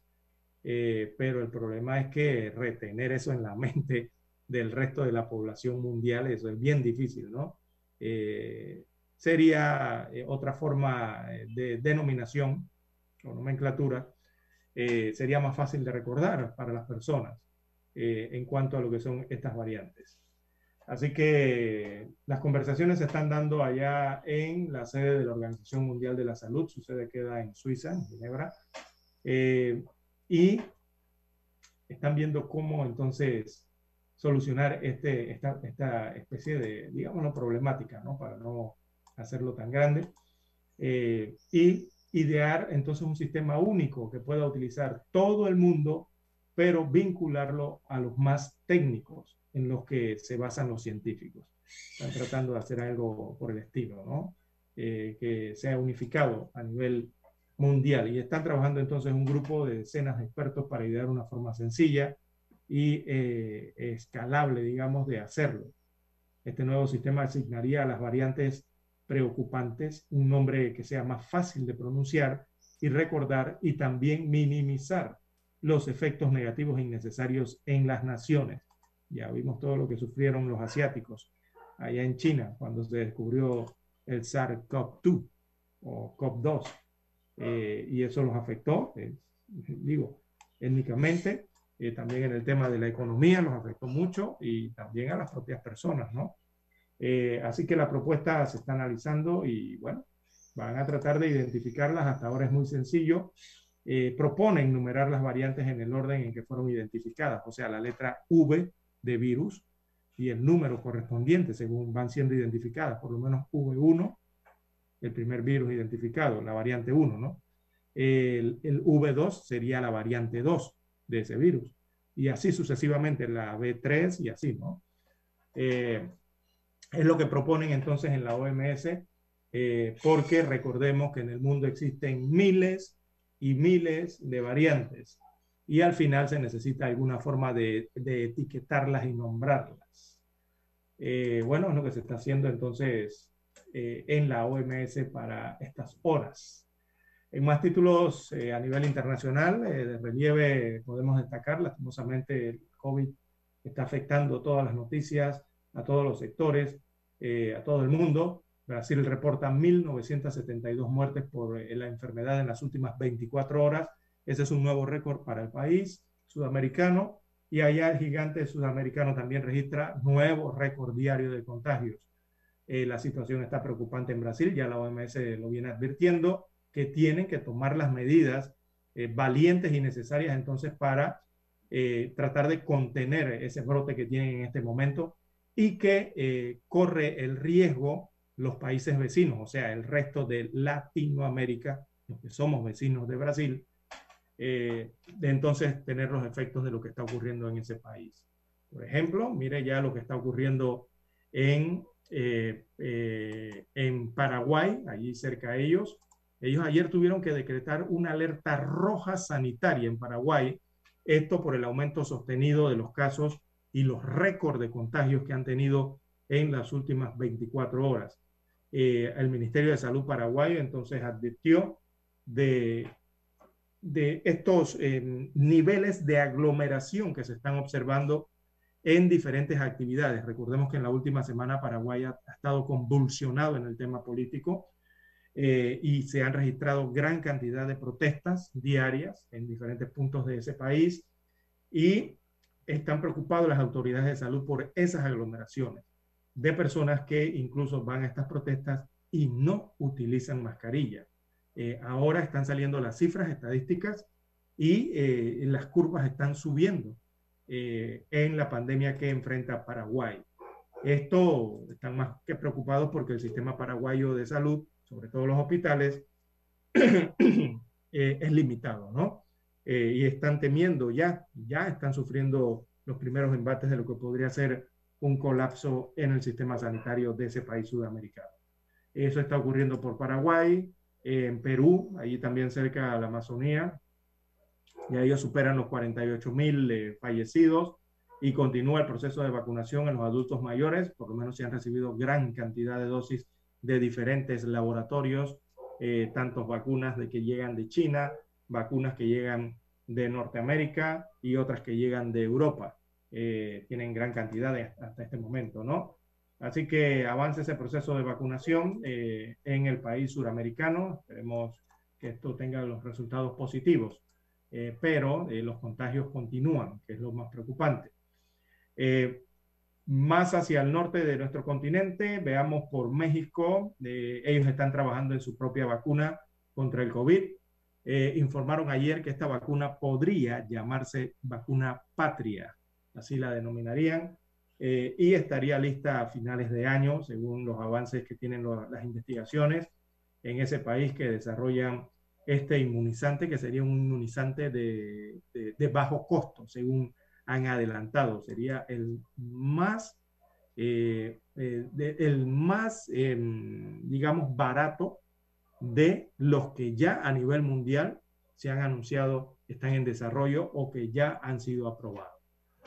pero el problema es que retener eso en la mente del resto de la población mundial, eso es bien difícil, ¿no? sería otra forma de denominación o nomenclatura, sería más fácil de recordar para las personas. Eh, en cuanto a lo que son estas variantes. Así que las conversaciones se están dando allá en la sede de la Organización Mundial de la Salud, su sede queda en Suiza, en Ginebra, eh, y están viendo cómo entonces solucionar este, esta, esta especie de, digamos, problemática, ¿no? Para no hacerlo tan grande. Eh, y idear entonces un sistema único que pueda utilizar todo el mundo pero vincularlo a los más técnicos en los que se basan los científicos. Están tratando de hacer algo por el estilo, ¿no? Eh, que sea unificado a nivel mundial. Y están trabajando entonces un grupo de decenas de expertos para idear una forma sencilla y eh, escalable, digamos, de hacerlo. Este nuevo sistema asignaría a las variantes preocupantes un nombre que sea más fácil de pronunciar y recordar y también minimizar los efectos negativos innecesarios en las naciones. Ya vimos todo lo que sufrieron los asiáticos allá en China cuando se descubrió el SARS-CoV-2 o CoV-2 eh, y eso los afectó, eh, digo, étnicamente, eh, también en el tema de la economía los afectó mucho y también a las propias personas, ¿no? así que la propuesta se está analizando y bueno, van a tratar de identificarlas, hasta ahora es muy sencillo, proponen numerar las variantes en el orden en que fueron identificadas, o sea, la letra V de virus y el número correspondiente según van siendo identificadas, por lo menos V1, el primer virus identificado, la variante 1, ¿no? El, el V2 sería la variante 2 de ese virus, y así sucesivamente la B3 y así, ¿no? Eh, es lo que proponen entonces en la OMS, eh, porque recordemos que en el mundo existen miles y miles de variantes y al final se necesita alguna forma de, etiquetarlas y nombrarlas. Eh, bueno, es lo que se está haciendo entonces eh, en la OMS para estas horas. En más títulos eh, a nivel internacional, de relieve podemos destacar, lastimosamente el COVID está afectando todas las noticias, a todos los sectores, a todo el mundo. Brasil reporta 1.972 muertes por la enfermedad en las últimas 24 horas ese es un nuevo récord para el país sudamericano y allá el gigante sudamericano también registra nuevo récord diario de contagios. Eh, la situación está preocupante en Brasil, ya la OMS lo viene advirtiendo, que tienen que tomar las medidas eh, valientes y necesarias entonces para eh, tratar de contener ese brote que tienen en este momento y que corre el riesgo los países vecinos, o sea, el resto de Latinoamérica, los que somos vecinos de Brasil, eh, de entonces tener los efectos de lo que está ocurriendo en ese país. Por ejemplo, mire ya lo que está ocurriendo en, eh, eh, en Paraguay, allí cerca de ellos. Ellos ayer tuvieron que decretar una alerta roja sanitaria en Paraguay, esto por el aumento sostenido de los casos y los récords de contagios que han tenido en las últimas 24 horas. El Ministerio de Salud paraguayo entonces advirtió de de estos eh, niveles de aglomeración que se están observando en diferentes actividades. Recordemos que en la última semana Paraguay ha, estado convulsionado en el tema político eh, y se han registrado gran cantidad de protestas diarias en diferentes puntos de ese país y están preocupados las autoridades de salud por esas aglomeraciones de personas que incluso van a estas protestas y no utilizan mascarilla. Eh, ahora están saliendo las cifras estadísticas y eh, las curvas están subiendo eh, en la pandemia que enfrenta Paraguay. Esto están más que preocupados porque el sistema paraguayo de salud, sobre todo los hospitales, es limitado, ¿no? y están temiendo ya, ya están sufriendo los primeros embates de lo que podría ser un colapso en el sistema sanitario de ese país sudamericano. Eso está ocurriendo por Paraguay, en Perú, allí también cerca de la Amazonía. Ya ellos superan los 48 mil eh, fallecidos y continúa el proceso de vacunación en los adultos mayores, por lo menos se han recibido gran cantidad de dosis de diferentes laboratorios, eh, tantos vacunas de que llegan de China, vacunas que llegan de Norteamérica y otras que llegan de Europa. Eh, tienen gran cantidad hasta este momento, ¿no? Así que avance ese proceso de vacunación eh, en el país suramericano. Esperemos que esto tenga los resultados positivos, eh, pero eh, los contagios continúan, que es lo más preocupante. más hacia el norte de nuestro continente, veamos por México, ellos están trabajando en su propia vacuna contra el COVID. informaron ayer que esta vacuna podría llamarse vacuna patria, así la denominarían eh, y estaría lista a finales de año, según los avances que tienen las investigaciones en ese país que desarrollan este inmunizante, que sería un inmunizante de, bajo costo, según han adelantado. Sería el más, eh, eh, el más em, digamos, barato de los que ya a nivel mundial se han anunciado, están en desarrollo o que ya han sido aprobados.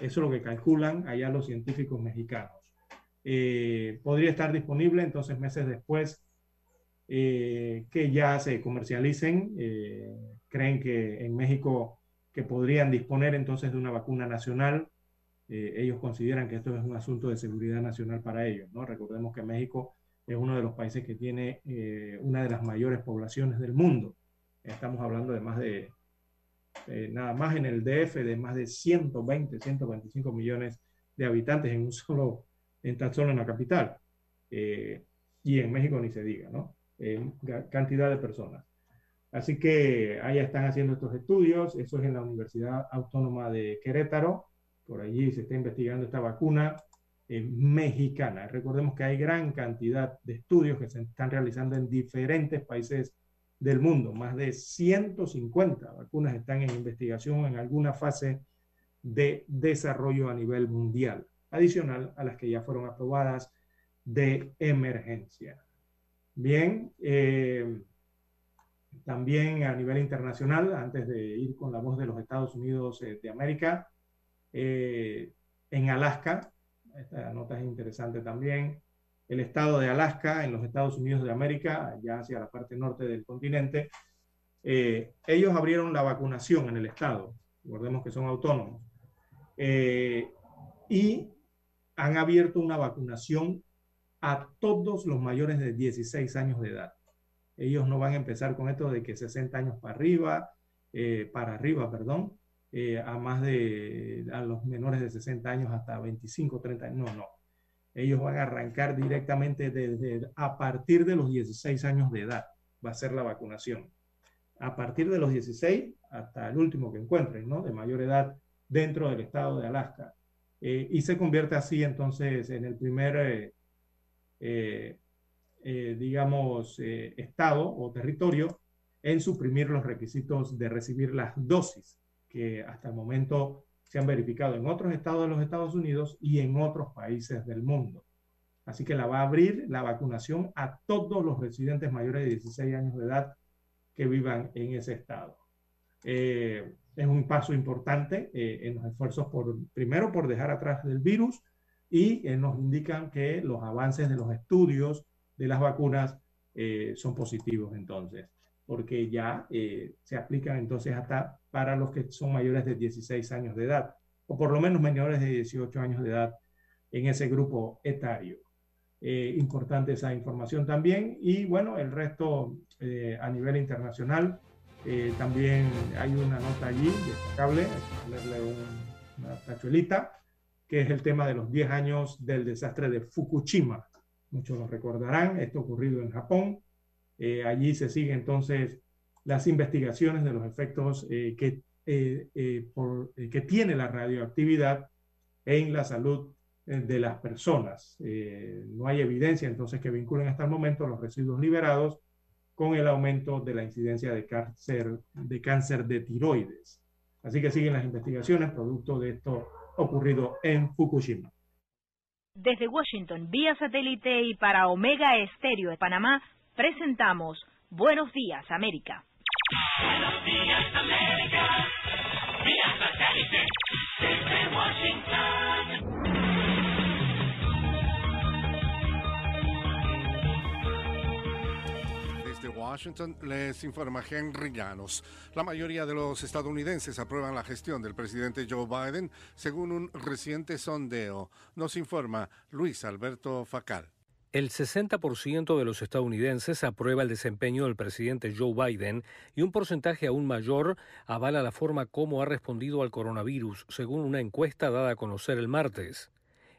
Eso es lo que calculan allá los científicos mexicanos. eh, podría estar disponible entonces meses después eh, que ya se comercialicen. Eh, creen que en México que podrían disponer entonces de una vacuna nacional. ellos consideran que esto es un asunto de seguridad nacional para ellos. ¿no? Recordemos que México es uno de los países que tiene una de las mayores poblaciones del mundo. Estamos hablando de más de, nada más en el DF, de más de 120, 125 millones de habitantes en un solo en tan solo en la capital. Eh, y en México ni se diga, ¿no? cantidad de personas. Así que allá están haciendo estos estudios, eso es en la Universidad Autónoma de Querétaro, por allí se está investigando esta vacuna eh, mexicana. Recordemos que hay gran cantidad de estudios que se están realizando en diferentes países del mundo, más de 150 vacunas están en investigación en alguna fase de desarrollo a nivel mundial adicional a las que ya fueron aprobadas de emergencia. Bien, eh, también a nivel internacional, antes de ir con la voz de los Estados Unidos eh, de América, eh, en Alaska, esta nota es interesante también, el estado de Alaska en los Estados Unidos de América, ya hacia la parte norte del continente, ellos abrieron la vacunación en el estado, recordemos que son autónomos, y han abierto una vacunación a todos los mayores de 16 años de edad. Ellos no van a empezar con esto de que 60 años para arriba, eh, para arriba, perdón, eh, a más de a los menores de 60 años hasta 25, 30 años. No, no. Ellos van a arrancar directamente desde a partir de los 16 años de edad. Va a ser la vacunación. A partir de los 16 hasta el último que encuentren, ¿no? De mayor edad dentro del estado de Alaska. Eh, y se convierte así entonces en el primer, eh, eh, digamos, estado o territorio en suprimir los requisitos de recibir las dosis que hasta el momento se han verificado en otros estados de los Estados Unidos y en otros países del mundo. Así que la va a abrir la vacunación a todos los residentes mayores de 16 años de edad que vivan en ese estado es un paso importante eh, en los esfuerzos por, primero, por dejar atrás el virus y eh, nos indican que los avances de los estudios de las vacunas eh, son positivos entonces, porque ya se aplican entonces hasta para los que son mayores de 16 años de edad, o por lo menos menores de 18 años de edad en ese grupo etario. importante esa información también y bueno, el resto a nivel internacional eh, también hay una nota allí destacable, ponerle una tachuelita, que es el tema de los 10 años del desastre de Fukushima. Muchos lo recordarán, esto ocurrido en Japón. Eh, allí se siguen entonces las investigaciones de los efectos eh, que, por, que tiene la radioactividad en la salud de las personas. no hay evidencia entonces que vinculen hasta el momento los residuos liberados con el aumento de la incidencia de cáncer de, cáncer de tiroides. Así que siguen las investigaciones producto de esto ocurrido en Fukushima. Desde Washington, vía satélite y para Omega Estéreo de Panamá, presentamos Buenos Días, América. Buenos días, América. Vía satélite desde Washington. Washington les informa Henry Llanos. La mayoría de los estadounidenses aprueban la gestión del presidente Joe Biden según un reciente sondeo. Nos informa Luis Alberto Facal. El 60% de los estadounidenses aprueba el desempeño del presidente Joe Biden y un porcentaje aún mayor avala la forma como ha respondido al coronavirus, según una encuesta dada a conocer el martes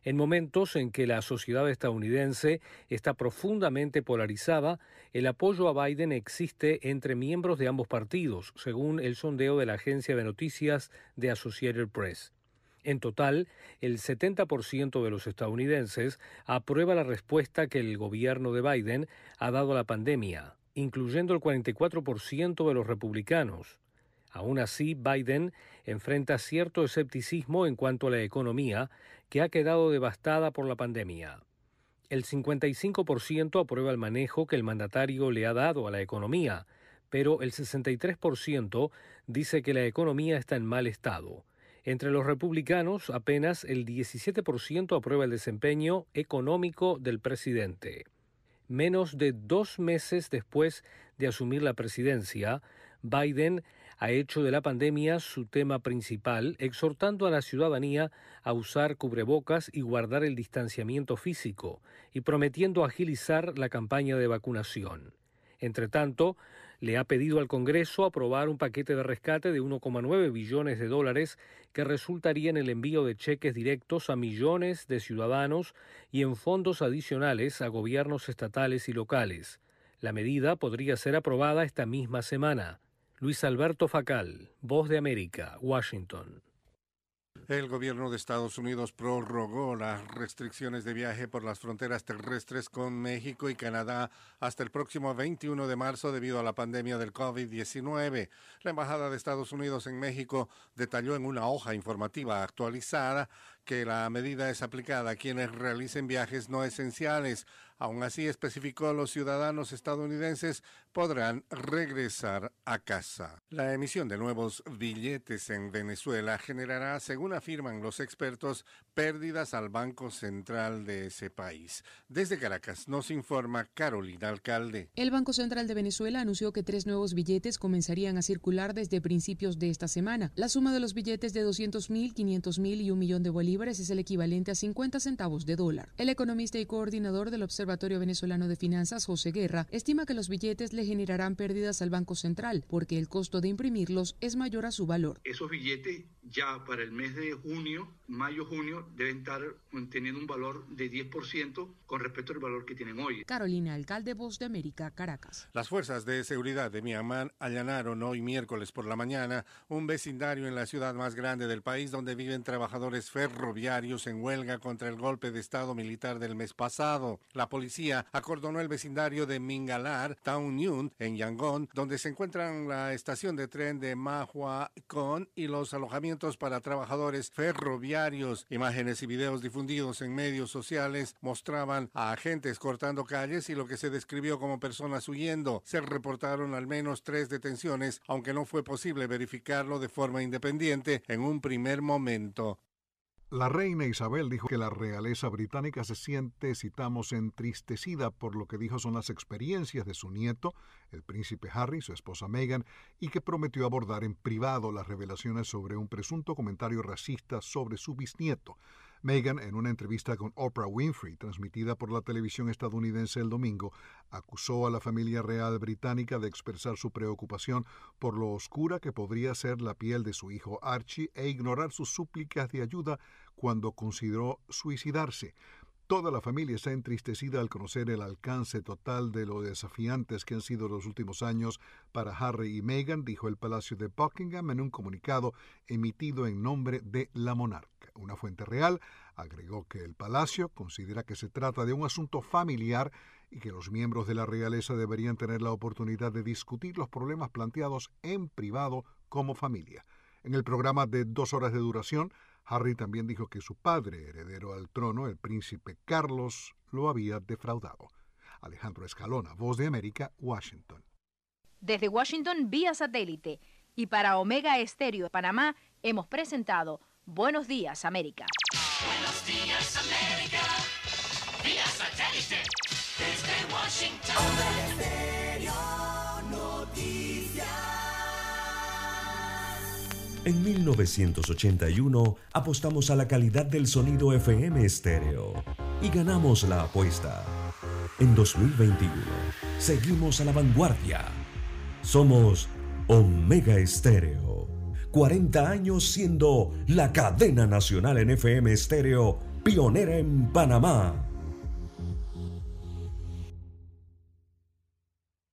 en momentos en que la sociedad estadounidense está profundamente polarizada, el apoyo a Biden existe entre miembros de ambos partidos, según el sondeo de la agencia de noticias de Associated Press. En total, el 70% de los estadounidenses aprueba la respuesta que el gobierno de Biden ha dado a la pandemia, incluyendo el 44% de los republicanos. Aún así, Biden enfrenta cierto escepticismo en cuanto a la economía, que ha quedado devastada por la pandemia. El 55% aprueba el manejo que el mandatario le ha dado a la economía, pero el 63% dice que la economía está en mal estado. Entre los republicanos, apenas el 17% aprueba el desempeño económico del presidente. Menos de dos meses después de asumir la presidencia, Biden ha hecho de la pandemia su tema principal, exhortando a la ciudadanía a usar cubrebocas y guardar el distanciamiento físico, y prometiendo agilizar la campaña de vacunación. Entre tanto, le ha pedido al Congreso aprobar un paquete de rescate de 1,9 billones de dólares que resultaría en el envío de cheques directos a millones de ciudadanos y en fondos adicionales a gobiernos estatales y locales. La medida podría ser aprobada esta misma semana. Luis Alberto Facal, Voz de América, Washington. El gobierno de Estados Unidos prorrogó las restricciones de viaje por las fronteras terrestres con México y Canadá hasta el próximo 21 de marzo debido a la pandemia del COVID-19. La Embajada de Estados Unidos en México detalló en una hoja informativa actualizada que la medida es aplicada a quienes realicen viajes no esenciales. Aún así, especificó los ciudadanos estadounidenses podrán regresar a casa. La emisión de nuevos billetes en Venezuela generará, según afirman los expertos, pérdidas al Banco Central de ese país. Desde Caracas nos informa Carolina Alcalde. El Banco Central de Venezuela anunció que tres nuevos billetes comenzarían a circular desde principios de esta semana. La suma de los billetes de 200 mil, 500 mil y un millón de bolívares es el equivalente a 50 centavos de dólar. El economista y coordinador del Observatorio Venezolano de Finanzas, José Guerra, estima que los billetes le generarán pérdidas al Banco Central porque el costo de imprimirlos es mayor a su valor. Esos billetes ya para el mes de junio, mayo-junio, deben estar teniendo un valor de 10% con respecto al valor que tienen hoy. Carolina, alcalde Voz de América, Caracas. Las fuerzas de seguridad de Myanmar allanaron hoy miércoles por la mañana un vecindario en la ciudad más grande del país donde viven trabajadores ferroviarios en huelga contra el golpe de Estado militar del mes pasado. La policía acordonó el vecindario de Mingalar, Town Yun, en Yangon, donde se encuentran la estación de tren de Mahua Kon y los alojamientos para trabajadores ferroviarios. Imágenes y videos difundidos en medios sociales mostraban a agentes cortando calles y lo que se describió como personas huyendo. Se reportaron al menos tres detenciones, aunque no fue posible verificarlo de forma independiente en un primer momento. La reina Isabel dijo que la realeza británica se siente, citamos, entristecida por lo que dijo son las experiencias de su nieto, el príncipe Harry, su esposa Meghan, y que prometió abordar en privado las revelaciones sobre un presunto comentario racista sobre su bisnieto. Meghan, en una entrevista con Oprah Winfrey, transmitida por la televisión estadounidense el domingo, acusó a la familia real británica de expresar su preocupación por lo oscura que podría ser la piel de su hijo Archie e ignorar sus súplicas de ayuda cuando consideró suicidarse. Toda la familia está entristecida al conocer el alcance total de lo desafiantes que han sido los últimos años para Harry y Meghan, dijo el Palacio de Buckingham en un comunicado emitido en nombre de la monarca. Una fuente real agregó que el Palacio considera que se trata de un asunto familiar y que los miembros de la realeza deberían tener la oportunidad de discutir los problemas planteados en privado como familia. En el programa de dos horas de duración, Harry también dijo que su padre, heredero al trono, el príncipe Carlos, lo había defraudado. Alejandro Escalona, Voz de América, Washington. Desde Washington, vía satélite. Y para Omega Estéreo de Panamá, hemos presentado Buenos Días, América. Buenos Días, América. Vía satélite. Desde Washington. Omega Estéreo Noticias. En 1981 apostamos a la calidad del sonido FM estéreo y ganamos la apuesta. En 2021 seguimos a la vanguardia. Somos Omega Estéreo. 40 años siendo la cadena nacional en FM estéreo, pionera en Panamá.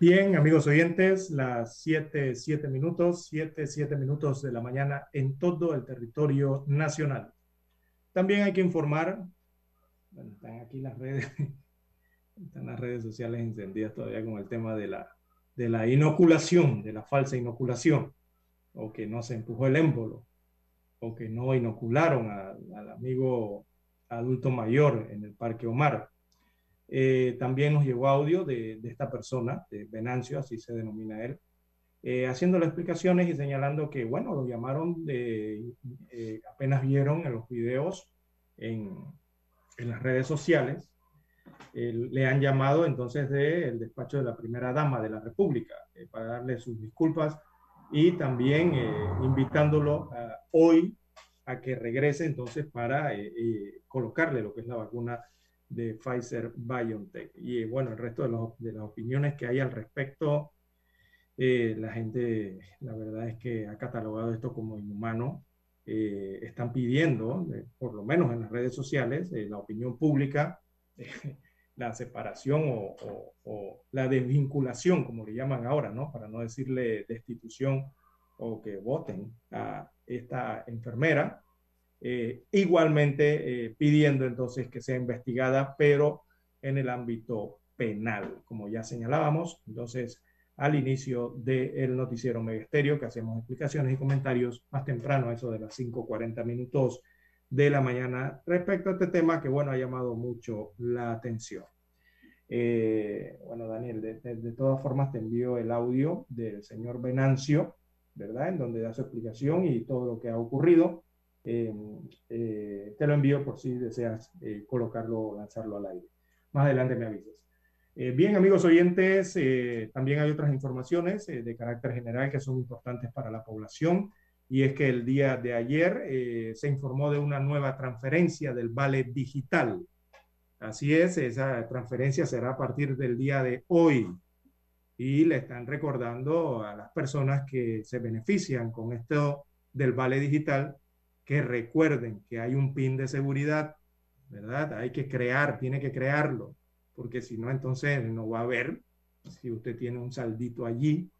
Bien, amigos oyentes, las 7, 7 minutos, 7, 7 minutos de la mañana en todo el territorio nacional. También hay que informar, están aquí las redes, están las redes sociales encendidas todavía con el tema de la, de la inoculación, de la falsa inoculación, o que no se empujó el émbolo, o que no inocularon al amigo adulto mayor en el Parque Omar. Eh, también nos llegó audio de, de esta persona, de Venancio, así se denomina él, eh, haciéndole explicaciones y señalando que, bueno, lo llamaron de, eh, apenas vieron en los videos en, en las redes sociales, eh, le han llamado entonces del despacho de la primera dama de la República eh, para darle sus disculpas y también eh, invitándolo a- hoy a que regrese entonces para colocarle lo que es la vacuna de Pfizer BioNTech. Y eh, bueno, el resto de, los- de las opiniones que hay al respecto, eh, la gente, la verdad es que ha catalogado esto como inhumano. Eh, están pidiendo, eh, por lo menos en las redes sociales, eh, la opinión pública, la separación o, o- o la desvinculación, como le llaman ahora, ¿no? Para no decirle destitución o que voten a esta enfermera. Eh, igualmente eh, pidiendo entonces que sea investigada, pero en el ámbito penal, como ya señalábamos. Entonces, al inicio del noticiero Megesterio, que hacemos explicaciones y comentarios más temprano, eso de las 5.40 minutos de la mañana, respecto a este tema que, bueno, ha llamado mucho la atención. Eh, bueno, Daniel, de, de- de todas formas te envío el audio del señor Venancio, ¿verdad? En donde da su explicación y todo lo que ha ocurrido. Eh, te lo envío por si deseas eh, colocarlo o lanzarlo al aire. Más adelante me avisas. Eh, bien, amigos oyentes, también hay otras informaciones de carácter general que son importantes para la población y es que el día de ayer se informó de una nueva transferencia del vale digital. Así es, esa transferencia será a partir del día de hoy y le están recordando a las personas que se benefician con esto del vale digital que recuerden que hay un PIN de seguridad, ¿verdad? Hay que crear, tiene que crearlo, porque si no, entonces no va a haber, si usted tiene un saldito allí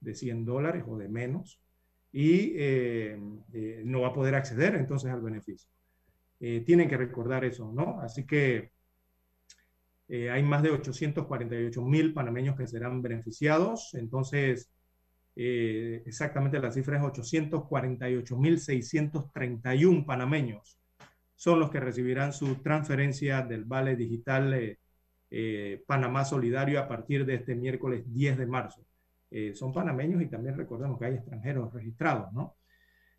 de 100 dólares o de menos, y eh, eh, no va a poder acceder entonces al beneficio. Eh, tienen que recordar eso, ¿no? Así que hay más de 848 mil panameños que serán beneficiados, entonces eh, exactamente la cifra es 848 mil 631 panameños son los que recibirán su transferencia del Vale Digital eh, eh, Panamá Solidario a partir de este miércoles 10 de marzo. Eh, son panameños y también recordemos que hay extranjeros registrados, ¿no?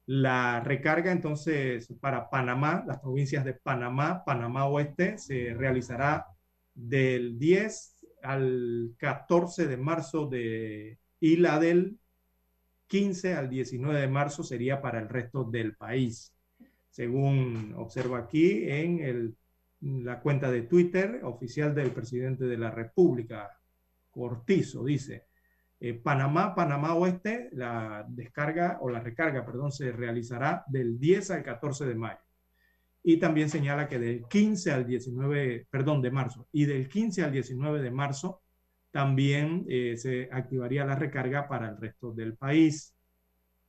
La recarga entonces para Panamá, las provincias de Panamá, Panamá Oeste, se realizará del 10 al 14 de marzo de, y la del 15 al 19 de marzo sería para el resto del país. Según observo aquí en la cuenta de Twitter oficial del presidente de la República, Cortizo, dice, eh, Panamá, Panamá Oeste, la descarga o la recarga, perdón, se realizará del 10 al 14 de mayo. Y también señala que del 15 al 19, perdón, de marzo, y del 15 al 19 de marzo también eh, se activaría la recarga para el resto del país.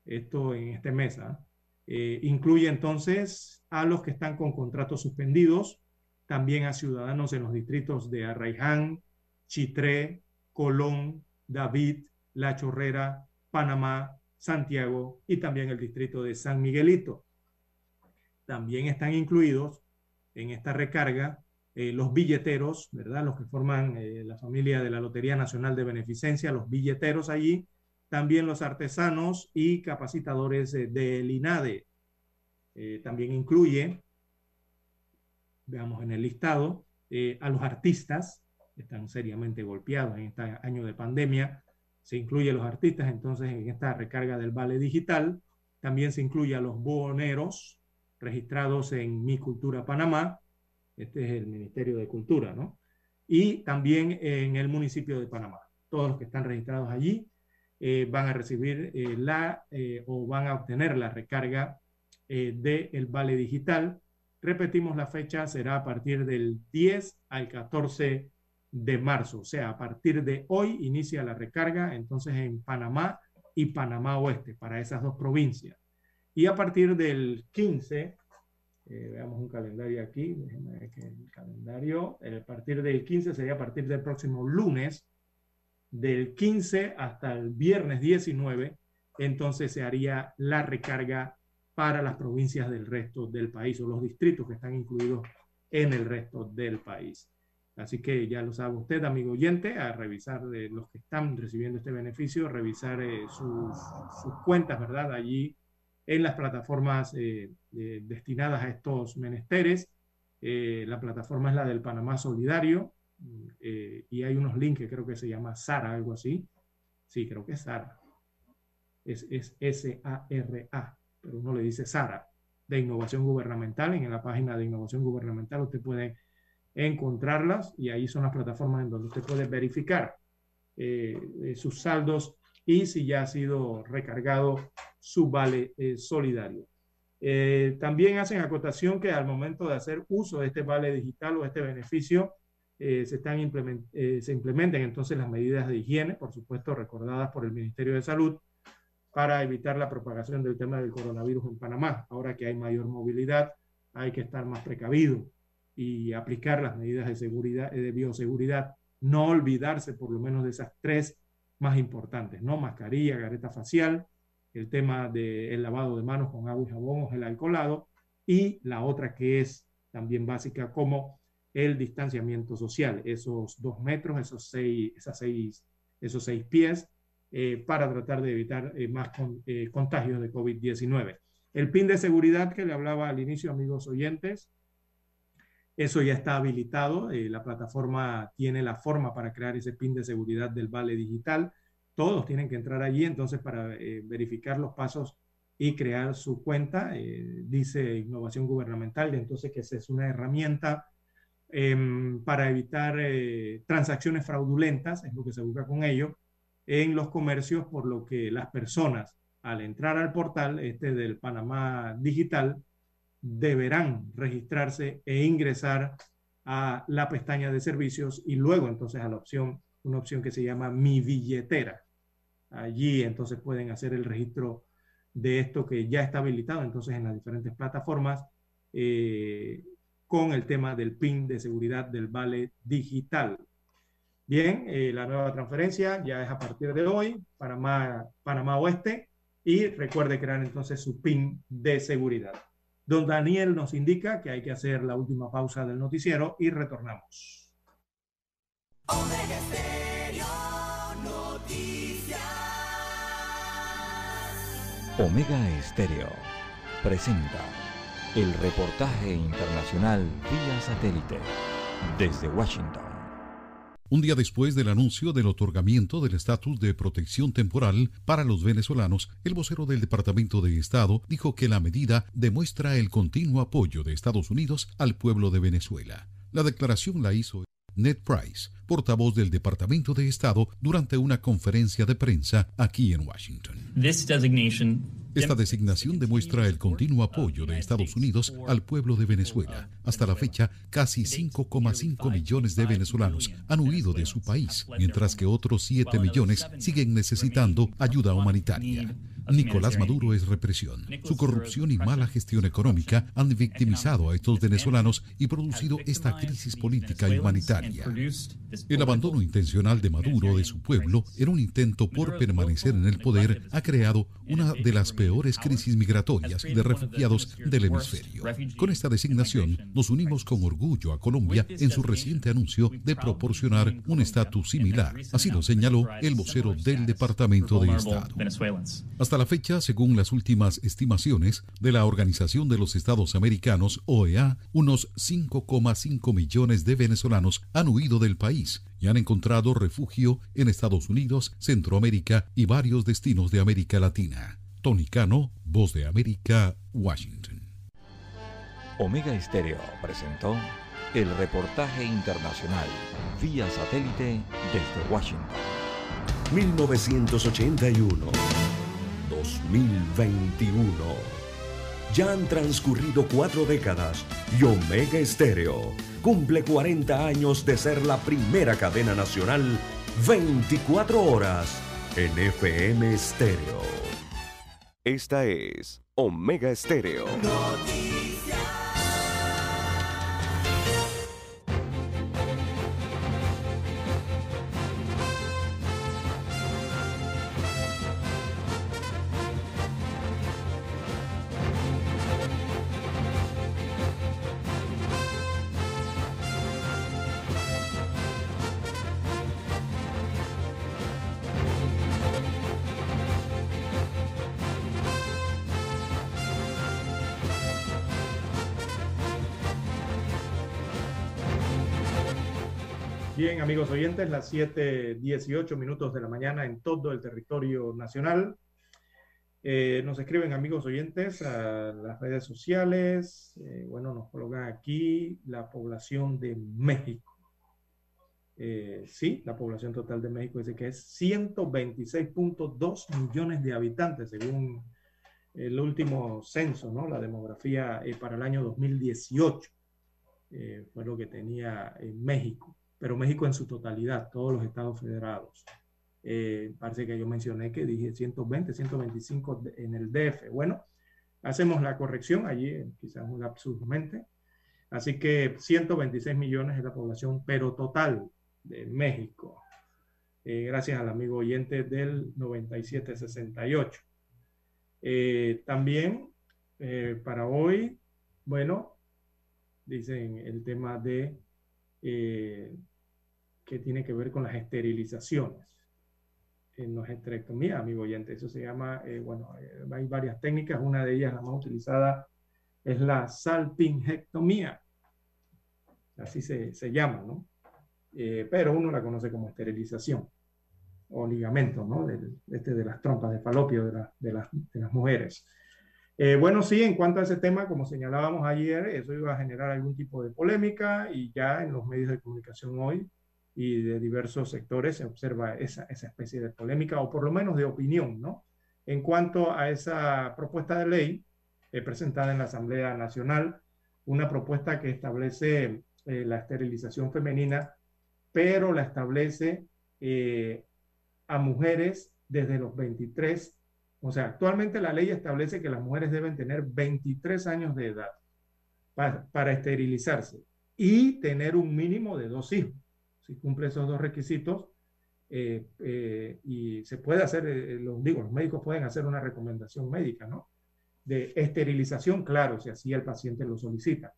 Esto en este mes. ¿ah? Eh, incluye entonces a los que están con contratos suspendidos, también a ciudadanos en los distritos de Arraiján, Chitré, Colón, David, La Chorrera, Panamá, Santiago y también el distrito de San Miguelito. También están incluidos en esta recarga eh, los billeteros, ¿verdad? Los que forman eh, la familia de la Lotería Nacional de Beneficencia, los billeteros allí, también los artesanos y capacitadores eh, del INADE. Eh, también incluye, veamos en el listado, eh, a los artistas, que están seriamente golpeados en este año de pandemia. Se incluye a los artistas entonces en esta recarga del vale digital. También se incluye a los buhoneros registrados en Mi Cultura Panamá. Este es el Ministerio de Cultura, ¿no? Y también en el municipio de Panamá. Todos los que están registrados allí eh, van a recibir eh, la eh, o van a obtener la recarga del vale digital. Repetimos la fecha, será a partir del 10 al 14 de marzo. O sea, a partir de hoy inicia la recarga entonces en Panamá y Panamá Oeste para esas dos provincias. Y a partir del 15, eh, veamos un calendario aquí, déjenme ver que el calendario, eh, a partir del 15 sería a partir del próximo lunes, del 15 hasta el viernes 19, entonces se haría la recarga para las provincias del resto del país o los distritos que están incluidos en el resto del país. Así que ya lo sabe usted, amigo oyente, a revisar de los que están recibiendo este beneficio, revisar eh, sus, sus, cuentas, ¿verdad? Allí en las plataformas eh, eh, destinadas a estos menesteres. la plataforma es la del Panamá Solidario y hay unos links que creo que se llama Sara, algo así. Sí, creo que es Sara. Es, S-A-R-A, pero uno le dice Sara, de Innovación Gubernamental. En la página de Innovación Gubernamental usted puede encontrarlas y ahí son las plataformas en donde usted puede verificar eh, eh, sus saldos y si ya ha sido recargado su vale eh, solidario. también hacen acotación que al momento de hacer uso de este vale digital o este beneficio, se, están implement se implementen entonces las medidas de higiene, por supuesto recordadas por el Ministerio de Salud, para evitar la propagación del tema del coronavirus en Panamá. Ahora que hay mayor movilidad, hay que estar más precavido y aplicar las medidas de seguridad, eh, de bioseguridad, no olvidarse por lo menos de esas tres más importantes, ¿no? Mascarilla, careta facial, el tema del lavado de manos con agua y jabón o gel alcoholado, y la otra que es también básica como el distanciamiento social, esos dos metros, esos seis, esas seis, esos seis pies, eh, para tratar de evitar eh, más contagios de COVID-19. El PIN de seguridad que le hablaba al inicio, amigos oyentes, eso ya está habilitado. Eh, la plataforma tiene la forma para crear ese PIN de seguridad del Vale Digital. Todos tienen que entrar allí entonces para eh, verificar los pasos y crear su cuenta. Eh, dice Innovación Gubernamental, entonces que esa es una herramienta em, para evitar transacciones fraudulentas, es lo que se busca con ello, en los comercios, por lo que las personas al entrar al portal este del Panamá Digital, deberán registrarse e ingresar a la pestaña de servicios y luego entonces a la opción, una opción que se llama Mi billetera. Allí entonces pueden hacer el registro de esto que ya está habilitado entonces en las diferentes plataformas eh, con el tema del PIN de seguridad del vale digital. Bien, eh, la nueva transferencia ya es a partir de hoy, Panamá, Panamá Oeste, y recuerde crear entonces su PIN de seguridad. Don Daniel nos indica que hay que hacer la última pausa del noticiero y retornamos. Omega Estéreo presenta el reportaje internacional vía satélite desde Washington. Un día después del anuncio del otorgamiento del estatus de protección temporal para los venezolanos, el vocero del Departamento de Estado dijo que la medida demuestra el continuo apoyo de Estados Unidos al pueblo de Venezuela. La declaración la hizo Ned Price, portavoz del Departamento de Estado, durante una conferencia de prensa aquí en Washington. Esta designación demuestra el continuo apoyo de Estados Unidos al pueblo de Venezuela. Hasta la fecha, casi 5,5 millones de venezolanos han huido de su país, mientras que otros 7 millones siguen necesitando ayuda humanitaria. Nicolás Maduro es represión. Su corrupción y mala gestión económica han victimizado a estos venezolanos y producido esta crisis política y humanitaria. El abandono intencional de Maduro de su pueblo en un intento por permanecer en el poder ha creado una de las peores crisis migratorias de refugiados del hemisferio. Con esta designación nos unimos con orgullo a Colombia en su reciente anuncio de proporcionar un estatus similar. Así lo señaló el vocero del Departamento de Estado. Hasta la fecha, según las últimas estimaciones de la Organización de los Estados Americanos, OEA, unos 5,5 millones de venezolanos han huido del país y han encontrado refugio en Estados Unidos, Centroamérica y varios destinos de América Latina. Tony Cano, Voz de América, Washington. Omega Estéreo presentó el reportaje internacional vía satélite desde Washington. 1981. 2021. Ya han transcurrido cuatro décadas y Omega Estéreo cumple 40 años de ser la primera cadena nacional 24 horas en FM Estéreo. Esta es Omega Estéreo. Amigos oyentes, las 7:18 minutos de la mañana en todo el territorio nacional. Eh, nos escriben amigos oyentes a las redes sociales. Eh, bueno, nos colocan aquí la población de México. Eh, sí, la población total de México dice que es 126.2 millones de habitantes, según el último censo, ¿no? La demografía para el año 2018 fue lo que tenía en México pero México en su totalidad, todos los estados federados. Eh, parece que yo mencioné que dije 120, 125 en el DF. Bueno, hacemos la corrección allí, quizás un lapsus mente. Así que 126 millones es la población, pero total de México. Eh, gracias al amigo oyente del 9768. Eh, también para hoy, bueno, dicen el tema de que tiene que ver con las esterilizaciones. En las esterectomías, amigo oyente, eso se llama, eh, bueno, eh, hay varias técnicas, una de ellas, la más utilizada, es la salpingectomía, así se, se llama, ¿no? Eh, pero uno la conoce como esterilización o ligamento, ¿no? De, este, de las trompas de falopio de, la, de, las, de las mujeres. bueno, sí, en cuanto a ese tema, como señalábamos ayer, eso iba a generar algún tipo de polémica y ya en los medios de comunicación hoy y de diversos sectores se observa esa, esa especie de polémica o por lo menos de opinión, ¿no? En cuanto a esa propuesta de ley eh, presentada en la Asamblea Nacional, una propuesta que establece eh, la esterilización femenina, pero la establece eh, a mujeres desde los 23. O sea, actualmente la ley establece que las mujeres deben tener 23 años de edad para, para esterilizarse y tener un mínimo de dos hijos si cumple esos dos requisitos, eh, eh, y se puede hacer, eh, los, digo, los médicos pueden hacer una recomendación médica, ¿no? De esterilización, claro, si así el paciente lo solicita.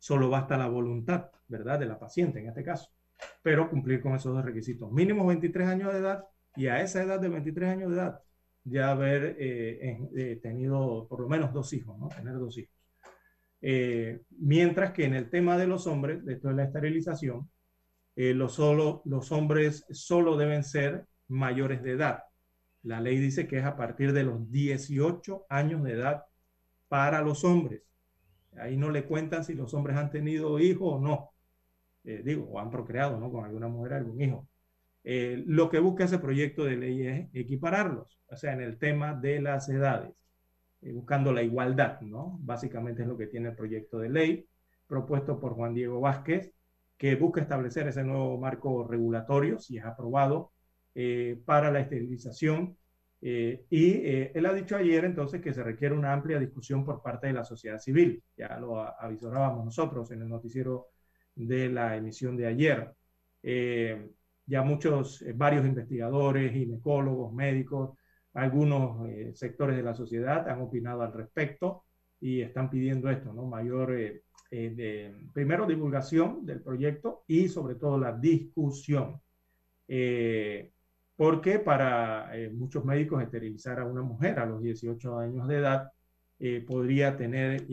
Solo basta la voluntad, ¿verdad? De la paciente en este caso, pero cumplir con esos dos requisitos. Mínimo 23 años de edad y a esa edad de 23 años de edad ya haber tenido por lo menos dos hijos, ¿no? Tener dos hijos. mientras que en el tema de los hombres, esto es la esterilización, eh, los, solo, los hombres solo deben ser mayores de edad. La ley dice que es a partir de los 18 años de edad para los hombres. Ahí no le cuentan si los hombres han tenido hijos o no. Eh, digo, o han procreado, ¿no? Con alguna mujer, algún hijo. Eh, lo que busca ese proyecto de ley es equipararlos, o sea, en el tema de las edades, buscando la igualdad, ¿no? Básicamente es lo que tiene el proyecto de ley propuesto por Juan Diego Vázquez que busca establecer ese nuevo marco regulatorio, si es aprobado, eh, para la esterilización. Eh, y eh, él ha dicho ayer entonces que se requiere una amplia discusión por parte de la sociedad civil. Ya lo avisorábamos nosotros en el noticiero de la emisión de ayer. ya muchos, varios investigadores, ginecólogos, médicos, algunos sectores de la sociedad han opinado al respecto y están pidiendo esto, ¿no? Mayor eh, de, primero, divulgación del proyecto y sobre todo la discusión. Eh, porque para eh, muchos médicos esterilizar a una mujer a los 18 años de edad podría tener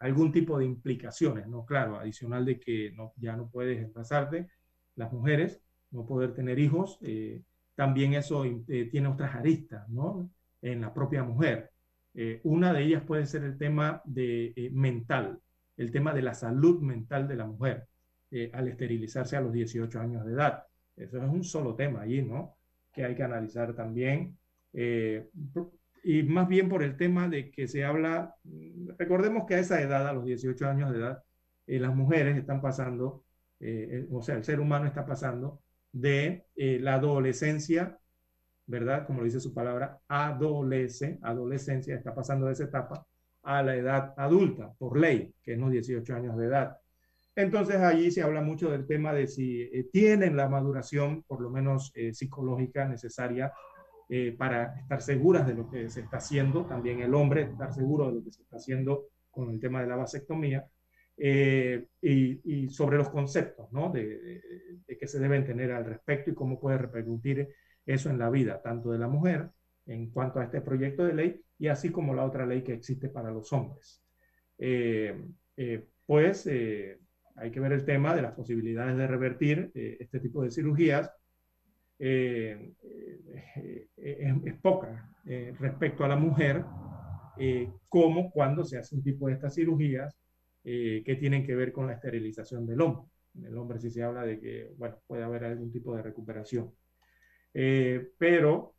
algún tipo de implicaciones, ¿no? Claro, adicional de que no, ya no puedes embarazarte, las mujeres, no poder tener hijos, también eso tiene otras aristas, ¿no? En la propia mujer. una de ellas puede ser el tema de mental, el tema de la salud mental de la mujer eh, al esterilizarse a los 18 años de edad. Eso es un solo tema allí, ¿no? Que hay que analizar también. Eh, y más bien por el tema de que se habla, recordemos que a esa edad, a los 18 años de edad, eh, las mujeres están pasando, eh, o sea, el ser humano está pasando de la adolescencia, ¿verdad? Como dice su palabra, adolece, adolescencia, está pasando de esa etapa a la edad adulta, por ley, que es los 18 años de edad. Entonces allí se habla mucho del tema de si eh, tienen la maduración, por lo menos eh, psicológica, necesaria eh, para estar seguras de lo que se está haciendo, también el hombre estar seguro de lo que se está haciendo con el tema de la vasectomía, y, sobre los conceptos ¿no? de, que se deben tener al respecto y cómo puede repercutir eso en la vida, tanto de la mujer en cuanto a este proyecto de ley, y así como la otra ley que existe para los hombres. pues hay que ver el tema de las posibilidades de revertir eh, este tipo de cirugías. Eh, eh, es, poca respecto a la mujer, como cuando se hace un tipo de estas cirugías que tienen que ver con la esterilización del hombre. En el hombre sí se habla de que, bueno, puede haber algún tipo de recuperación. pero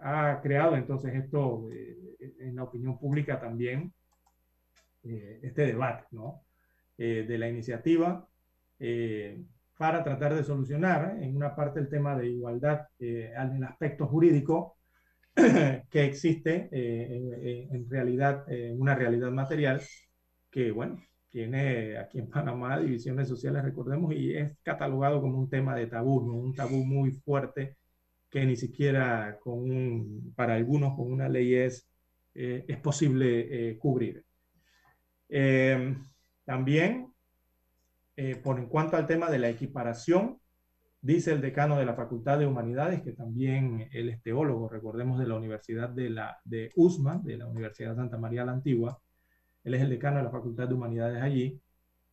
ha creado entonces esto en la opinión pública también este debate, ¿no? Eh, de la iniciativa eh, para tratar de solucionar en una parte el tema de igualdad eh, en el aspecto jurídico que existe en, realidad, en una realidad material que, bueno, tiene aquí en Panamá divisiones sociales, recordemos, y es catalogado como un tema de tabú, un tabú muy fuerte que ni siquiera con para algunos con una ley es, es posible cubrir. También, eh, por en cuanto al tema de la equiparación, dice el decano de la Facultad de Humanidades, que también él es teólogo, recordemos, de la Universidad de, la, de USMA, de la Universidad Santa María la Antigua, él es el decano de la Facultad de Humanidades allí,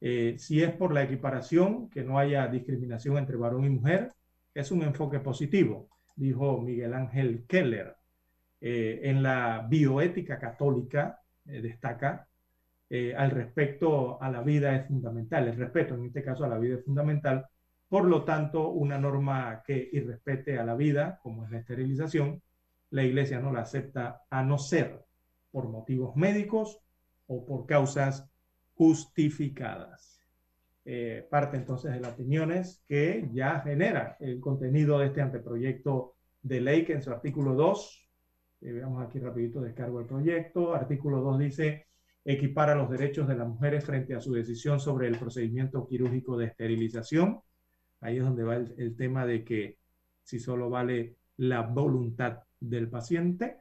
eh, si es por la equiparación, que no haya discriminación entre varón y mujer, es un enfoque positivo, dijo Miguel Ángel Keller. Eh, en la bioética católica destaca eh, al respecto a la vida es fundamental. El respeto, en este caso, a la vida es fundamental. Por lo tanto, una norma que irrespete a la vida, como es la esterilización, la Iglesia no la acepta a no ser por motivos médicos o por causas justificadas. Eh, parte entonces de las opiniones que ya genera el contenido de este anteproyecto de ley que en su artículo 2, eh, veamos aquí rapidito, descargo el proyecto, artículo 2 dice, equipara los derechos de las mujeres frente a su decisión sobre el procedimiento quirúrgico de esterilización. Ahí es donde va el, tema de que si solo vale la voluntad del paciente.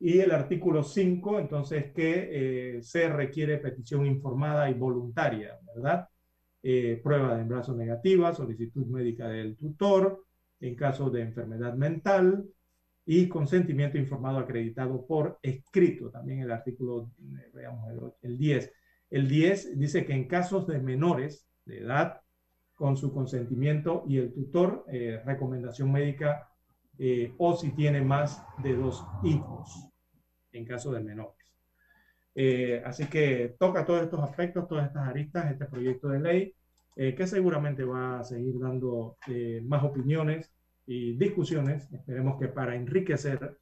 Y el artículo 5, entonces, que eh, se requiere petición informada y voluntaria, ¿verdad? Eh, prueba de embarazo negativa, solicitud médica del tutor, en caso de enfermedad mental, y consentimiento informado acreditado por escrito. También el artículo, eh, veamos el, 10. El 10 dice que en casos de menores de edad, con su consentimiento y el tutor, eh, recomendación médica o si tiene más de dos hijos, en caso de menores. así que toca todos estos aspectos, todas estas aristas, este proyecto de ley, que seguramente va a seguir dando más opiniones y discusiones, esperemos que para enriquecerlo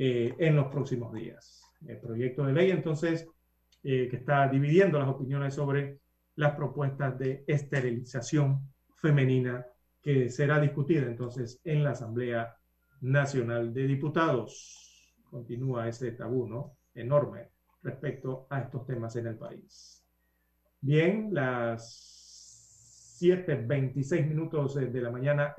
eh, en los próximos días. El proyecto de ley, entonces, eh, que está dividiendo las opiniones sobre las propuestas de esterilización femenina que será discutida entonces en la Asamblea Nacional de Diputados. Continúa ese tabú, ¿no? Enorme respecto a estos temas en el país. Bien, las 7.26 minutos de la mañana.